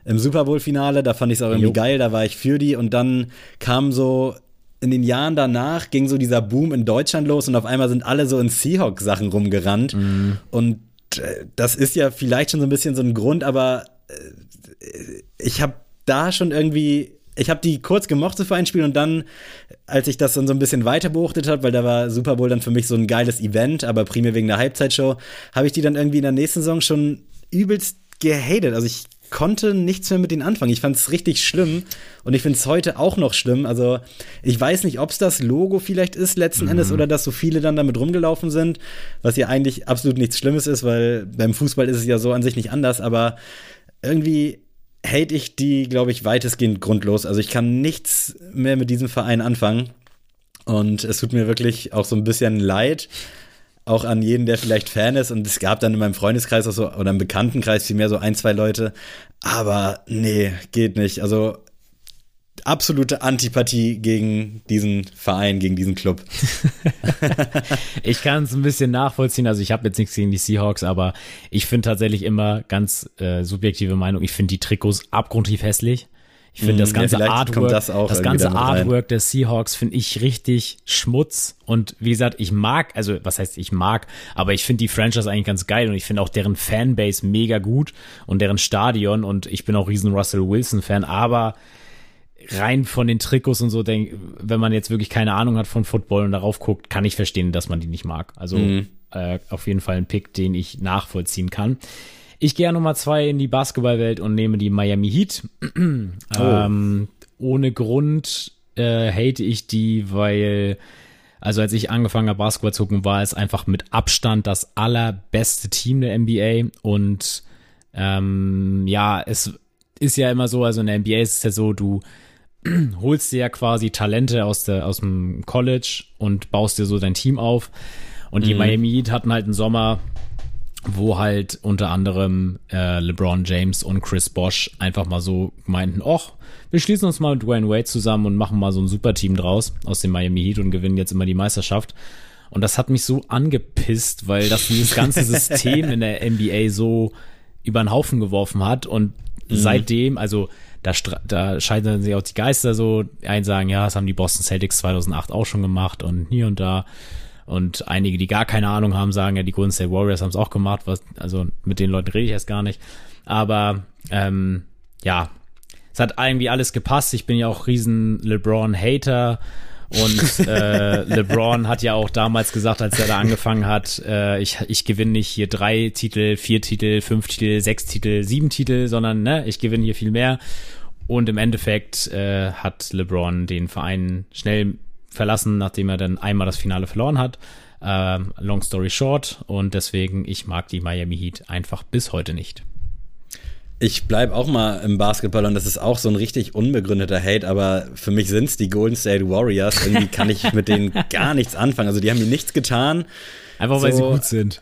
im Super Bowl-Finale. Da fand ich es auch irgendwie Jo. geil. Da war ich für die und dann kam so in den Jahren danach ging so dieser Boom in Deutschland los und auf einmal sind alle so in Seahawks-Sachen rumgerannt. Und äh, das ist ja vielleicht schon so ein bisschen so ein Grund, aber äh, ich habe da schon irgendwie, ich habe die kurz gemocht so für ein Spiel und dann, als ich das dann so ein bisschen weiter beobachtet habe, weil da war Super Bowl dann für mich so ein geiles Event, aber primär wegen der Halbzeitshow, habe ich die dann irgendwie in der nächsten Saison schon übelst gehatet. Also ich konnte nichts mehr mit denen anfangen. Ich fand es richtig schlimm und ich finde es heute auch noch schlimm. Also ich weiß nicht, ob es das Logo vielleicht ist letzten Endes oder dass so viele dann damit rumgelaufen sind, was ja eigentlich absolut nichts Schlimmes ist, weil beim Fußball ist es ja so an sich nicht anders, aber irgendwie hate ich die, glaube ich, weitestgehend grundlos. Also ich kann nichts mehr mit diesem Verein anfangen und es tut mir wirklich auch so ein bisschen leid, auch an jeden, der vielleicht Fan ist. Und es gab dann in meinem Freundeskreis auch so, oder im Bekanntenkreis vielmehr so ein, zwei Leute. Aber nee, geht nicht. Also absolute Antipathie gegen diesen Verein, gegen diesen Club. Ich kann es ein bisschen nachvollziehen. Also ich habe jetzt nichts gegen die Seahawks, aber ich finde tatsächlich immer ganz äh, subjektive Meinung. Ich finde die Trikots abgrundtief hässlich. Ich finde Mhm, das ja, ganze vielleicht Artwork, das das ganze. Artwork der Seahawks finde ich richtig Schmutz. Und wie gesagt, ich mag, also was heißt ich mag, aber ich finde die Franchise eigentlich ganz geil und ich finde auch deren Fanbase mega gut und deren Stadion und ich bin auch riesen Russell Wilson Fan, aber rein von den Trikots und so, denk, wenn man jetzt wirklich keine Ahnung hat von Football und darauf guckt, kann ich verstehen, dass man die nicht mag. Also äh, auf jeden Fall ein Pick, den ich nachvollziehen kann. Ich gehe ja Nummer zwei in die Basketballwelt und nehme die Miami Heat. ähm, ohne Grund äh, hate ich die, weil also als ich angefangen habe, Basketball zu gucken, war es einfach mit Abstand das allerbeste Team der NBA. Und ähm, ja, es ist ja immer so, also in der NBA ist es ja so, du holst dir ja quasi Talente aus, der, aus dem College und baust dir so dein Team auf. Und die Miami Heat hatten halt einen Sommer, wo halt unter anderem äh, LeBron James und Chris Bosch einfach mal so meinten, och, wir schließen uns mal mit Dwayne Wade zusammen und machen mal so ein Superteam draus aus dem Miami Heat und gewinnen jetzt immer die Meisterschaft. Und das hat mich so angepisst, weil das dieses ganze System in der NBA so über den Haufen geworfen hat und seitdem, also da, da scheitern sich auch die Geister so, ein sagen, ja, das haben die Boston Celtics 2008 auch schon gemacht und hier und da. Und einige, die gar keine Ahnung haben, sagen, ja, die Golden State Warriors haben es auch gemacht. Was, also mit den Leuten rede ich erst gar nicht. Aber ähm, ja, es hat irgendwie alles gepasst. Ich bin ja auch riesen LeBron-Hater. Und äh, LeBron hat ja auch damals gesagt, als er da angefangen hat, äh, ich, ich gewinne nicht hier drei Titel, vier Titel, fünf Titel, sechs Titel, sieben Titel, sondern ne, ich gewinne hier viel mehr. Und im Endeffekt äh, hat LeBron den Verein schnell verlassen, nachdem er dann einmal das Finale verloren hat. Ähm, long story short. Und deswegen, ich mag die Miami Heat einfach bis heute nicht. Ich bleib auch mal im Basketball und das ist auch so ein richtig unbegründeter Hate, aber für mich sind's die Golden State Warriors. Irgendwie kann ich mit denen gar nichts anfangen. Also die haben mir nichts getan. Einfach weil So. sie gut sind.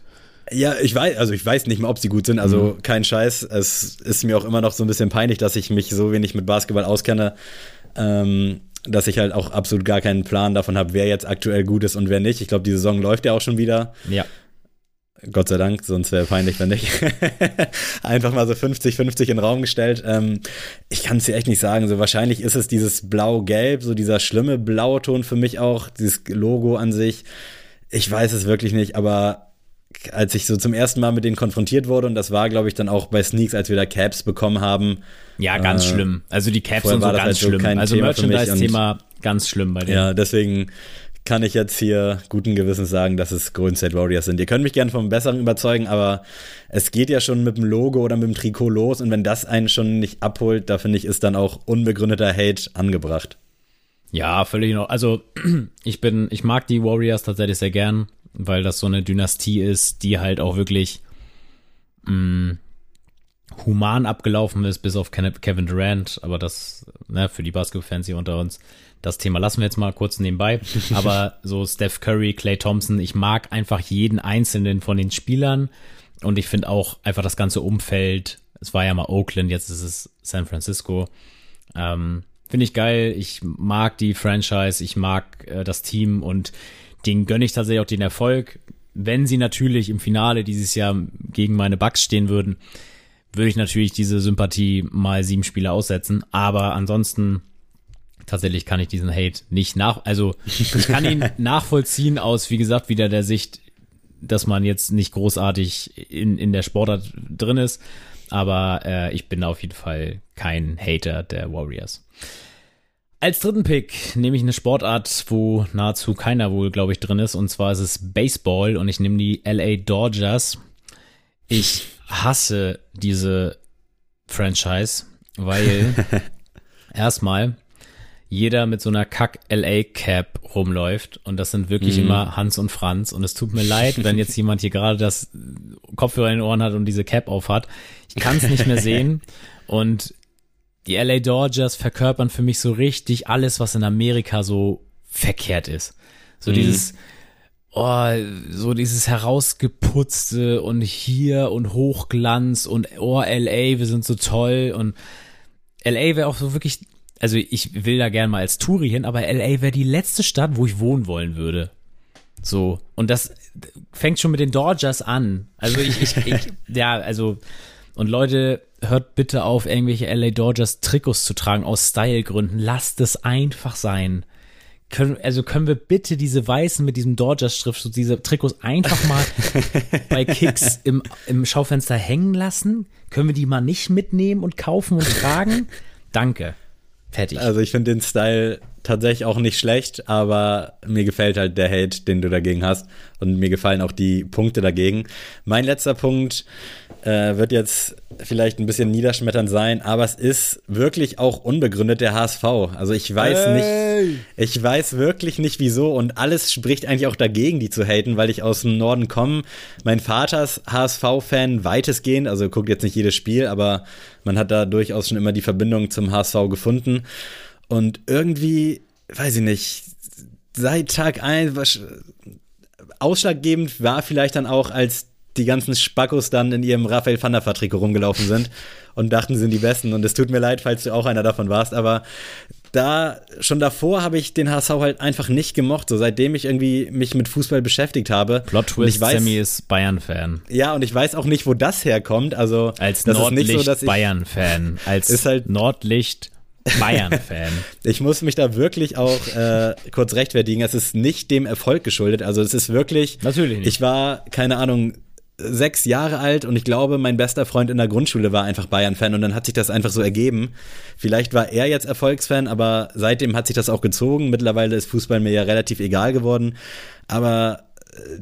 Ja, ich weiß, also ich weiß nicht mal, ob sie gut sind, also kein Scheiß. Es ist mir auch immer noch so ein bisschen peinlich, dass ich mich so wenig mit Basketball auskenne, ähm, dass ich halt auch absolut gar keinen Plan davon habe, wer jetzt aktuell gut ist und wer nicht. Ich glaube, die Saison läuft ja auch schon wieder. Ja. Gott sei Dank, sonst wäre peinlich, wenn nicht. Einfach mal so 50-50 in den Raum gestellt. Ähm, ich kann es dir echt nicht sagen. So wahrscheinlich ist es dieses Blau-Gelb, so dieser schlimme blaue Ton für mich auch, dieses Logo an sich. Ich weiß es wirklich nicht, aber als ich so zum ersten Mal mit denen konfrontiert wurde, und das war, glaube ich, dann auch bei Sneaks, als wir da Caps bekommen haben. Ja, ganz Äh, schlimm. Also die Caps und so ganz halt schlimm. Also Merchandise-Thema ganz schlimm bei denen. Ja, deswegen kann ich jetzt hier guten Gewissens sagen, dass es Golden State Warriors sind. Ihr könnt mich gerne vom Besseren überzeugen, aber es geht ja schon mit dem Logo oder mit dem Trikot los und wenn das einen schon nicht abholt, da finde ich, ist dann auch unbegründeter Hate angebracht. Ja, völlig noch. Also ich bin, ich mag die Warriors tatsächlich sehr gern, weil das so eine Dynastie ist, die halt auch wirklich mh, mm, human abgelaufen ist, bis auf Kevin Durant, aber das, ne, für die Basketball-Fans hier unter uns, das Thema lassen wir jetzt mal kurz nebenbei. Aber so Steph Curry, Clay Thompson, ich mag einfach jeden einzelnen von den Spielern und ich finde auch einfach das ganze Umfeld. Es war ja mal Oakland, jetzt ist es San Francisco. Ähm, finde ich geil. Ich mag die Franchise, ich mag äh, das Team und den gönne ich tatsächlich auch den Erfolg. Wenn sie natürlich im Finale dieses Jahr gegen meine Bucks stehen würden, würde ich natürlich diese Sympathie mal sieben Spiele aussetzen. Aber ansonsten tatsächlich kann ich diesen Hate nicht nach, also ich kann ihn nachvollziehen aus, wie gesagt, wieder der Sicht, dass man jetzt nicht großartig in, in der Sportart drin ist. Aber äh, ich bin auf jeden Fall kein Hater der Warriors. Als dritten Pick nehme ich eine Sportart, wo nahezu keiner wohl, glaube ich, drin ist. Und zwar ist es Baseball und ich nehme die LA Dodgers. Ich hasse diese Franchise, weil erstmal jeder mit so einer Kack-LA-Cap rumläuft und das sind wirklich mhm. immer Hans und Franz und es tut mir leid, wenn jetzt jemand hier gerade das Kopfhörer in den Ohren hat und diese Cap aufhat. Ich kann es nicht mehr sehen und die LA Dodgers verkörpern für mich so richtig alles, was in Amerika so verkehrt ist. So mhm. dieses oh, so dieses herausgeputzte und hier und Hochglanz und oh, LA, wir sind so toll und LA wäre auch so wirklich also ich will da gern mal als Touri hin, aber LA wäre die letzte Stadt, wo ich wohnen wollen würde. So. Und das fängt schon mit den Dodgers an. Also ich, ich, ich ja, also, und Leute, hört bitte auf, irgendwelche LA Dodgers Trikots zu tragen aus Stylegründen. Lasst es einfach sein. Können, also können wir bitte diese weißen mit diesem Dodgers-Schrift, so diese Trikots einfach mal bei Kicks im, im Schaufenster hängen lassen? Können wir die mal nicht mitnehmen und kaufen und tragen? Danke. Fertig. Also ich finde den Style tatsächlich auch nicht schlecht, aber mir gefällt halt der Hate, den du dagegen hast. Und mir gefallen auch die Punkte dagegen. Mein letzter Punkt äh, wird jetzt vielleicht ein bisschen niederschmetternd sein, aber es ist wirklich auch unbegründet der HSV. Also ich weiß hey. nicht, ich weiß wirklich nicht wieso und alles spricht eigentlich auch dagegen, die zu haten, weil ich aus dem Norden komme. Mein Vater ist HSV-Fan weitestgehend, also guckt jetzt nicht jedes Spiel, aber man hat da durchaus schon immer die Verbindung zum HSV gefunden. Und irgendwie, weiß ich nicht, seit Tag 1, ausschlaggebend war vielleicht dann auch, als die ganzen Spackos dann in ihrem Raphael van der Trikot rumgelaufen sind und dachten, sie sind die Besten. Und es tut mir leid, falls du auch einer davon warst, aber da schon davor habe ich den HSV halt einfach nicht gemocht, so seitdem ich irgendwie mich mit Fußball beschäftigt habe. Plot Twist, weiß, Sammy ist Bayern-Fan. Ja, und ich weiß auch nicht, wo das herkommt. Also als das Nordlicht so, Bayern-Fan, als ist halt Nordlicht Bayern-Fan. ich muss mich da wirklich auch äh, kurz rechtfertigen. Es ist nicht dem Erfolg geschuldet. Also es ist wirklich. Natürlich nicht. Ich war, keine Ahnung, sechs Jahre alt und ich glaube, mein bester Freund in der Grundschule war einfach Bayern-Fan und dann hat sich das einfach so ergeben. Vielleicht war er jetzt Erfolgsfan, aber seitdem hat sich das auch gezogen. Mittlerweile ist Fußball mir ja relativ egal geworden. Aber äh,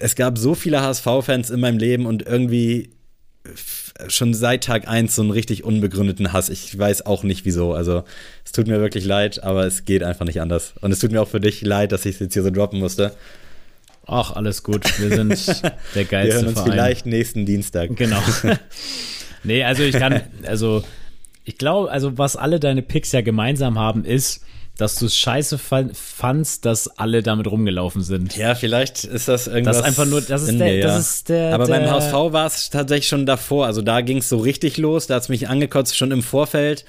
es gab so viele HSV-Fans in meinem Leben und irgendwie schon seit Tag eins so einen richtig unbegründeten Hass. Ich weiß auch nicht wieso. Also es tut mir wirklich leid, aber es geht einfach nicht anders. Und es tut mir auch für dich leid, dass ich es jetzt hier so droppen musste. Ach, alles gut. Wir sind der geilste Wir hören uns Verein. vielleicht nächsten Dienstag. Genau. nee, also ich kann, also ich glaube, also was alle deine Picks ja gemeinsam haben, ist, dass du es scheiße fandst, dass alle damit rumgelaufen sind. Ja, vielleicht ist das irgendwas. Das ist einfach nur, das ist, der, mir, das ist der. Aber der, beim HSV war es tatsächlich schon davor. Also da ging es so richtig los. Da hat es mich angekotzt, schon im Vorfeld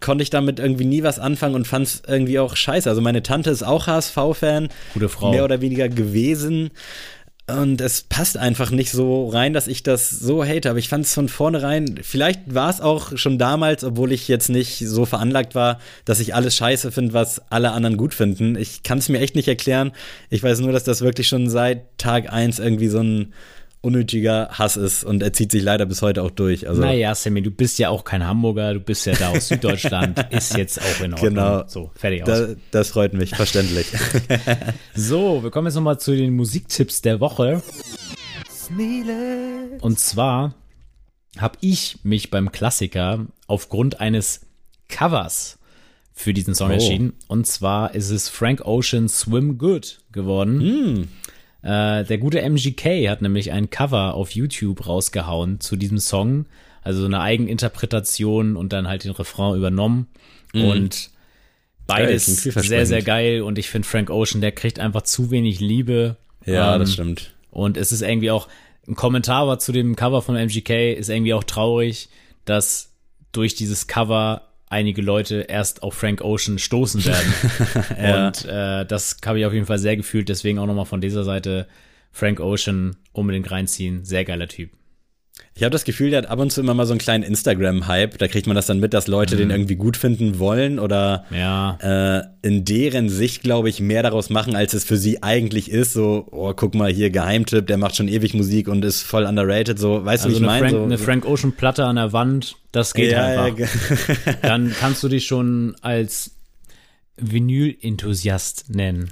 konnte ich damit irgendwie nie was anfangen und fand es irgendwie auch scheiße. Also meine Tante ist auch HSV-Fan. Gute Frau. Mehr oder weniger gewesen. Und es passt einfach nicht so rein, dass ich das so hate. Aber ich fand es von vornherein, vielleicht war es auch schon damals, obwohl ich jetzt nicht so veranlagt war, dass ich alles scheiße finde, was alle anderen gut finden. Ich kann es mir echt nicht erklären. Ich weiß nur, dass das wirklich schon seit Tag 1 irgendwie so ein unnötiger Hass ist und er zieht sich leider bis heute auch durch. Also, naja, Sammy, du bist ja auch kein Hamburger, du bist ja da aus Süddeutschland, ist jetzt auch in Ordnung. Genau. So, fertig aus. da, das freut mich, verständlich. So, wir kommen jetzt nochmal zu den Musiktipps der Woche. Und zwar habe ich mich beim Klassiker aufgrund eines Covers für diesen Song Oh. entschieden. Und zwar ist es Frank Ocean Swim Good geworden. Äh, der gute MGK hat nämlich ein Cover auf YouTube rausgehauen zu diesem Song. Also so eine Eigeninterpretation und dann halt den Refrain übernommen. Und beides klingt sehr, sehr geil. Und ich finde Frank Ocean, der kriegt einfach zu wenig Liebe. ja, Ähm, das stimmt. und es ist irgendwie auch, ein Kommentar war zu dem Cover von MGK, ist irgendwie auch traurig, dass durch dieses Cover einige Leute erst auf Frank Ocean stoßen werden. Und äh, das habe ich auf jeden Fall sehr gefühlt, deswegen auch nochmal von dieser Seite Frank Ocean unbedingt reinziehen. Sehr geiler Typ. Ich habe das Gefühl, der hat ab und zu immer mal so einen kleinen Instagram-Hype. Da kriegt man das dann mit, dass Leute den irgendwie gut finden wollen oder Ja. äh, in deren Sicht, glaube ich, mehr daraus machen, als es für sie eigentlich ist. So, oh, guck mal hier, Geheimtipp, der macht schon ewig Musik und ist voll underrated. So, weißt Also du, wie eine ich Frank, meine? eine So, Frank Ocean Platte an der Wand, das geht ja, ja, einfach. ge- Dann kannst du dich schon als Vinyl-Enthusiast nennen.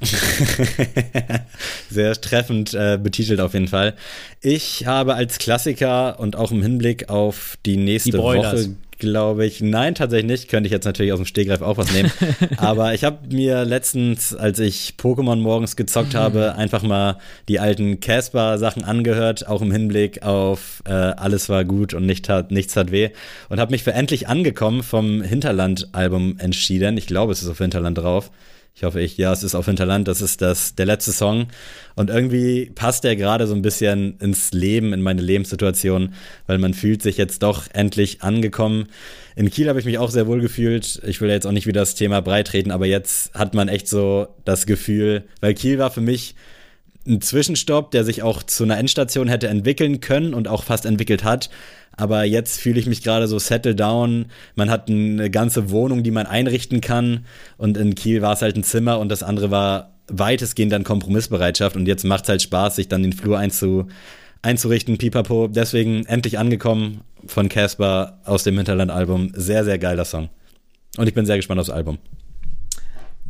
sehr treffend äh, betitelt auf jeden Fall. Ich habe als Klassiker und auch im Hinblick auf die nächste Die. Woche, glaube ich, nein, tatsächlich nicht, könnte ich jetzt natürlich aus dem Stegreif auch was nehmen. Aber ich habe mir letztens, als ich Pokémon morgens gezockt habe, einfach mal die alten Casper-Sachen angehört, auch im Hinblick auf äh, Alles war gut und nicht tat, nichts tat weh. Und habe mich für Endlich angekommen vom Hinterland-Album entschieden. Ich glaube, es ist auf Hinterland drauf. Ich hoffe, ich, ja, es ist auf Hinterland, das ist das, der letzte Song. Und irgendwie passt der gerade so ein bisschen ins Leben, in meine Lebenssituation, weil man fühlt sich jetzt doch endlich angekommen. In Kiel habe ich mich auch sehr wohl gefühlt. Ich will jetzt auch nicht wieder das Thema breit treten, aber jetzt hat man echt so das Gefühl, weil Kiel war für mich ein Zwischenstopp, der sich auch zu einer Endstation hätte entwickeln können und auch fast entwickelt hat. Aber jetzt fühle ich mich gerade so settle down. Man hat eine ganze Wohnung, die man einrichten kann. Und in Kiel war es halt ein Zimmer und das andere war weitestgehend dann Kompromissbereitschaft. Und jetzt macht es halt Spaß, sich dann den Flur einzu, einzurichten. Pipapo. Deswegen endlich angekommen von Casper aus dem Hinterland-Album. Sehr, sehr geiler Song. Und ich bin sehr gespannt aufs Album.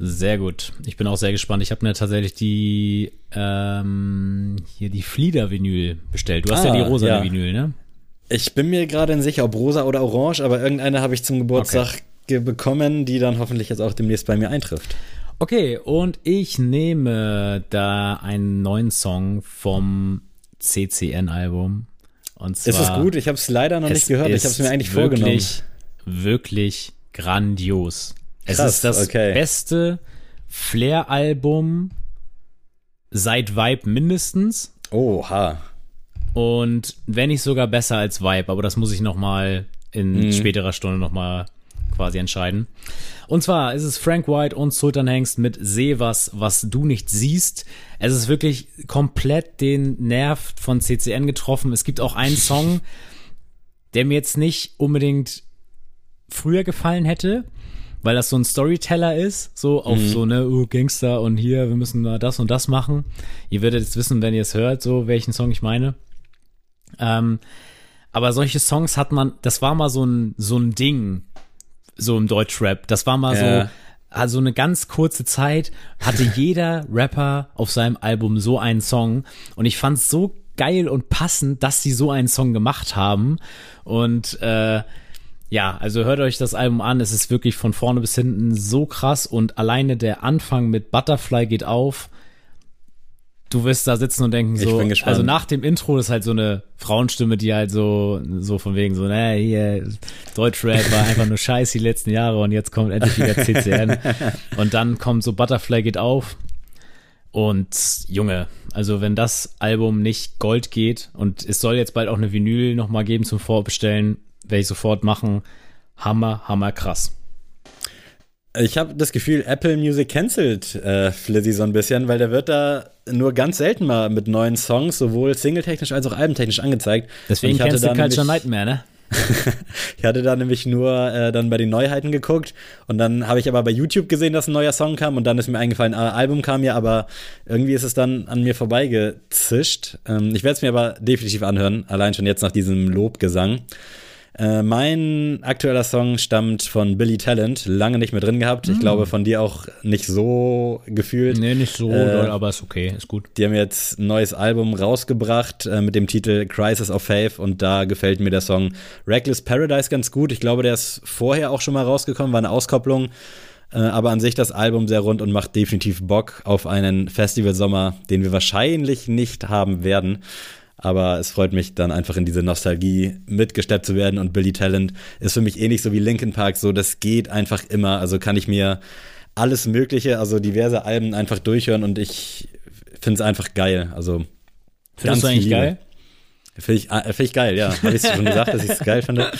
Sehr gut. Ich bin auch sehr gespannt. Ich habe mir tatsächlich die ähm, hier die Flieder-Vinyl bestellt. Du hast ja Ah, die rosa ja. Vinyl, ne? Ich bin mir gerade nicht sicher, ob rosa oder orange, aber irgendeine habe ich zum Geburtstag ge- bekommen, die dann hoffentlich jetzt auch demnächst bei mir eintrifft. Okay, und ich nehme da einen neuen Song vom CCN-Album. Und zwar Ist es gut? Ich habe es leider noch nicht gehört. Ich habe es mir eigentlich vorgenommen. wirklich, Wirklich grandios. Es Krass, ist das okay. beste Flair-Album seit Vibe mindestens. Oha. Und wenn nicht sogar besser als Vibe, aber das muss ich noch mal in Mhm. späterer Stunde noch mal quasi entscheiden. Und zwar ist es Frank White und Sultan Hengst mit Seh was, was du nicht siehst. Es ist wirklich komplett den Nerv von CCN getroffen. Es gibt auch einen Song, der mir jetzt nicht unbedingt früher gefallen hätte, weil das so ein Storyteller ist, so auf so ne oh, Gangster und hier wir müssen da das und das machen. Ihr werdet jetzt wissen, wenn ihr es hört, so welchen Song ich meine. Ähm, aber solche Songs hat man, das war mal so ein so ein Ding, so im Deutschrap. Das war mal Ja. so, also eine ganz kurze Zeit hatte jeder Rapper auf seinem Album so einen Song und ich fand's so geil und passend, dass sie so einen Song gemacht haben und äh, ja, also hört euch das Album an. Es ist wirklich von vorne bis hinten so krass und alleine der Anfang mit Butterfly geht auf. Du wirst da sitzen und denken so, also nach dem Intro ist halt so eine Frauenstimme, die halt so, so von wegen so, ne, hier, Deutschrap war einfach nur scheiß die letzten Jahre und jetzt kommt endlich wieder CCN. und dann kommt so Butterfly geht auf und Junge, also wenn das Album nicht Gold geht und es soll jetzt bald auch eine Vinyl nochmal geben zum Vorbestellen, werde ich sofort machen. Hammer, hammer krass. Ich habe das Gefühl, Apple Music cancelt äh, Flizzy so ein bisschen, weil der wird da nur ganz selten mal mit neuen Songs, sowohl singletechnisch als auch albentechnisch angezeigt. Deswegen kennst du Culture Nightmare, ne? ich hatte da nämlich nur äh, dann bei den Neuheiten geguckt und dann habe ich aber bei YouTube gesehen, dass ein neuer Song kam und dann ist mir eingefallen, ein Album kam ja, aber irgendwie ist es dann an mir vorbeigezischt. Ähm, ich werde es mir aber definitiv anhören, allein schon jetzt nach diesem Lobgesang. Äh, mein aktueller Song stammt von Billy Talent, lange nicht mehr drin gehabt. Ich mm. glaube von dir auch nicht so gefühlt. Nee, nicht so äh, doll, aber ist okay, ist gut. Die haben jetzt ein neues Album rausgebracht äh, mit dem Titel Crisis of Faith und da gefällt mir der Song Reckless Paradise ganz gut. Ich glaube, der ist vorher auch schon mal rausgekommen, war eine Auskopplung. Äh, aber an sich das Album sehr rund und macht definitiv Bock auf einen Festivalsommer, den wir wahrscheinlich nicht haben werden. Aber es freut mich dann einfach in diese Nostalgie mitgesteppt zu werden. Und Billy Talent ist für mich ähnlich so wie Linkin Park. So, das geht einfach immer. Also kann ich mir alles Mögliche, also diverse Alben einfach durchhören und ich finde es einfach geil. Also Findest du eigentlich Liebe. geil? Finde ich, äh, find ich geil, ja. Habe ich schon gesagt, dass ich es geil finde.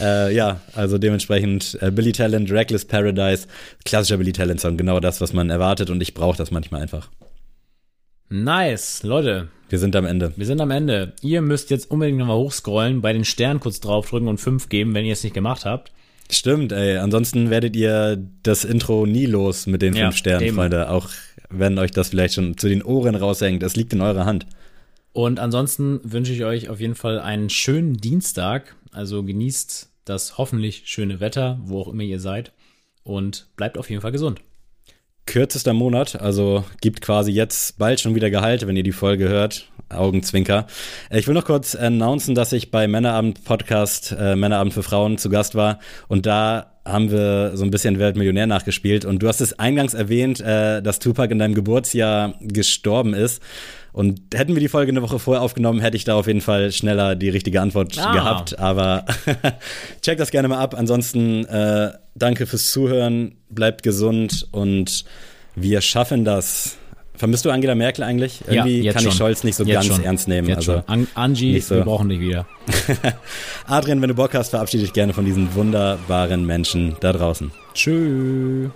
Äh, ja, also dementsprechend äh, Billy Talent, Reckless Paradise, klassischer Billy Talent Song, genau das, was man erwartet und ich brauche das manchmal einfach. Nice, Leute. Wir sind am Ende. Wir sind am Ende. Ihr müsst jetzt unbedingt nochmal hochscrollen, bei den Sternen kurz draufdrücken und fünf geben, wenn ihr es nicht gemacht habt. Stimmt, ey. Ansonsten werdet ihr das Intro nie los mit den ja, fünf Sternen, eben. Freunde. Auch wenn euch das vielleicht schon zu den Ohren raushängt. Das liegt in eurer Hand. Und ansonsten wünsche ich euch auf jeden Fall einen schönen Dienstag. Also genießt das hoffentlich schöne Wetter, wo auch immer ihr seid. Und bleibt auf jeden Fall gesund kürzester Monat, also gibt quasi jetzt bald schon wieder Gehalt, wenn ihr die Folge hört. Augenzwinker. Äh, ich will noch kurz announcen, dass ich bei Männerabend Podcast äh, Männerabend für Frauen zu Gast war und da haben wir so ein bisschen Weltmillionär nachgespielt und du hast es eingangs erwähnt, äh, dass Tupac in deinem Geburtsjahr gestorben ist. Und hätten wir die Folge eine Woche vorher aufgenommen, hätte ich da auf jeden Fall schneller die richtige Antwort ah. gehabt. Aber check das gerne mal ab. Ansonsten äh, danke fürs Zuhören, bleibt gesund und wir schaffen das. Vermisst du Angela Merkel eigentlich? Irgendwie ja, kann schon. ich Scholz nicht so jetzt ganz schon. ernst nehmen. Jetzt also An Angie, so. wir brauchen dich wieder. Adrian, wenn du Bock hast, verabschiede dich gerne von diesen wunderbaren Menschen da draußen. Tschüss.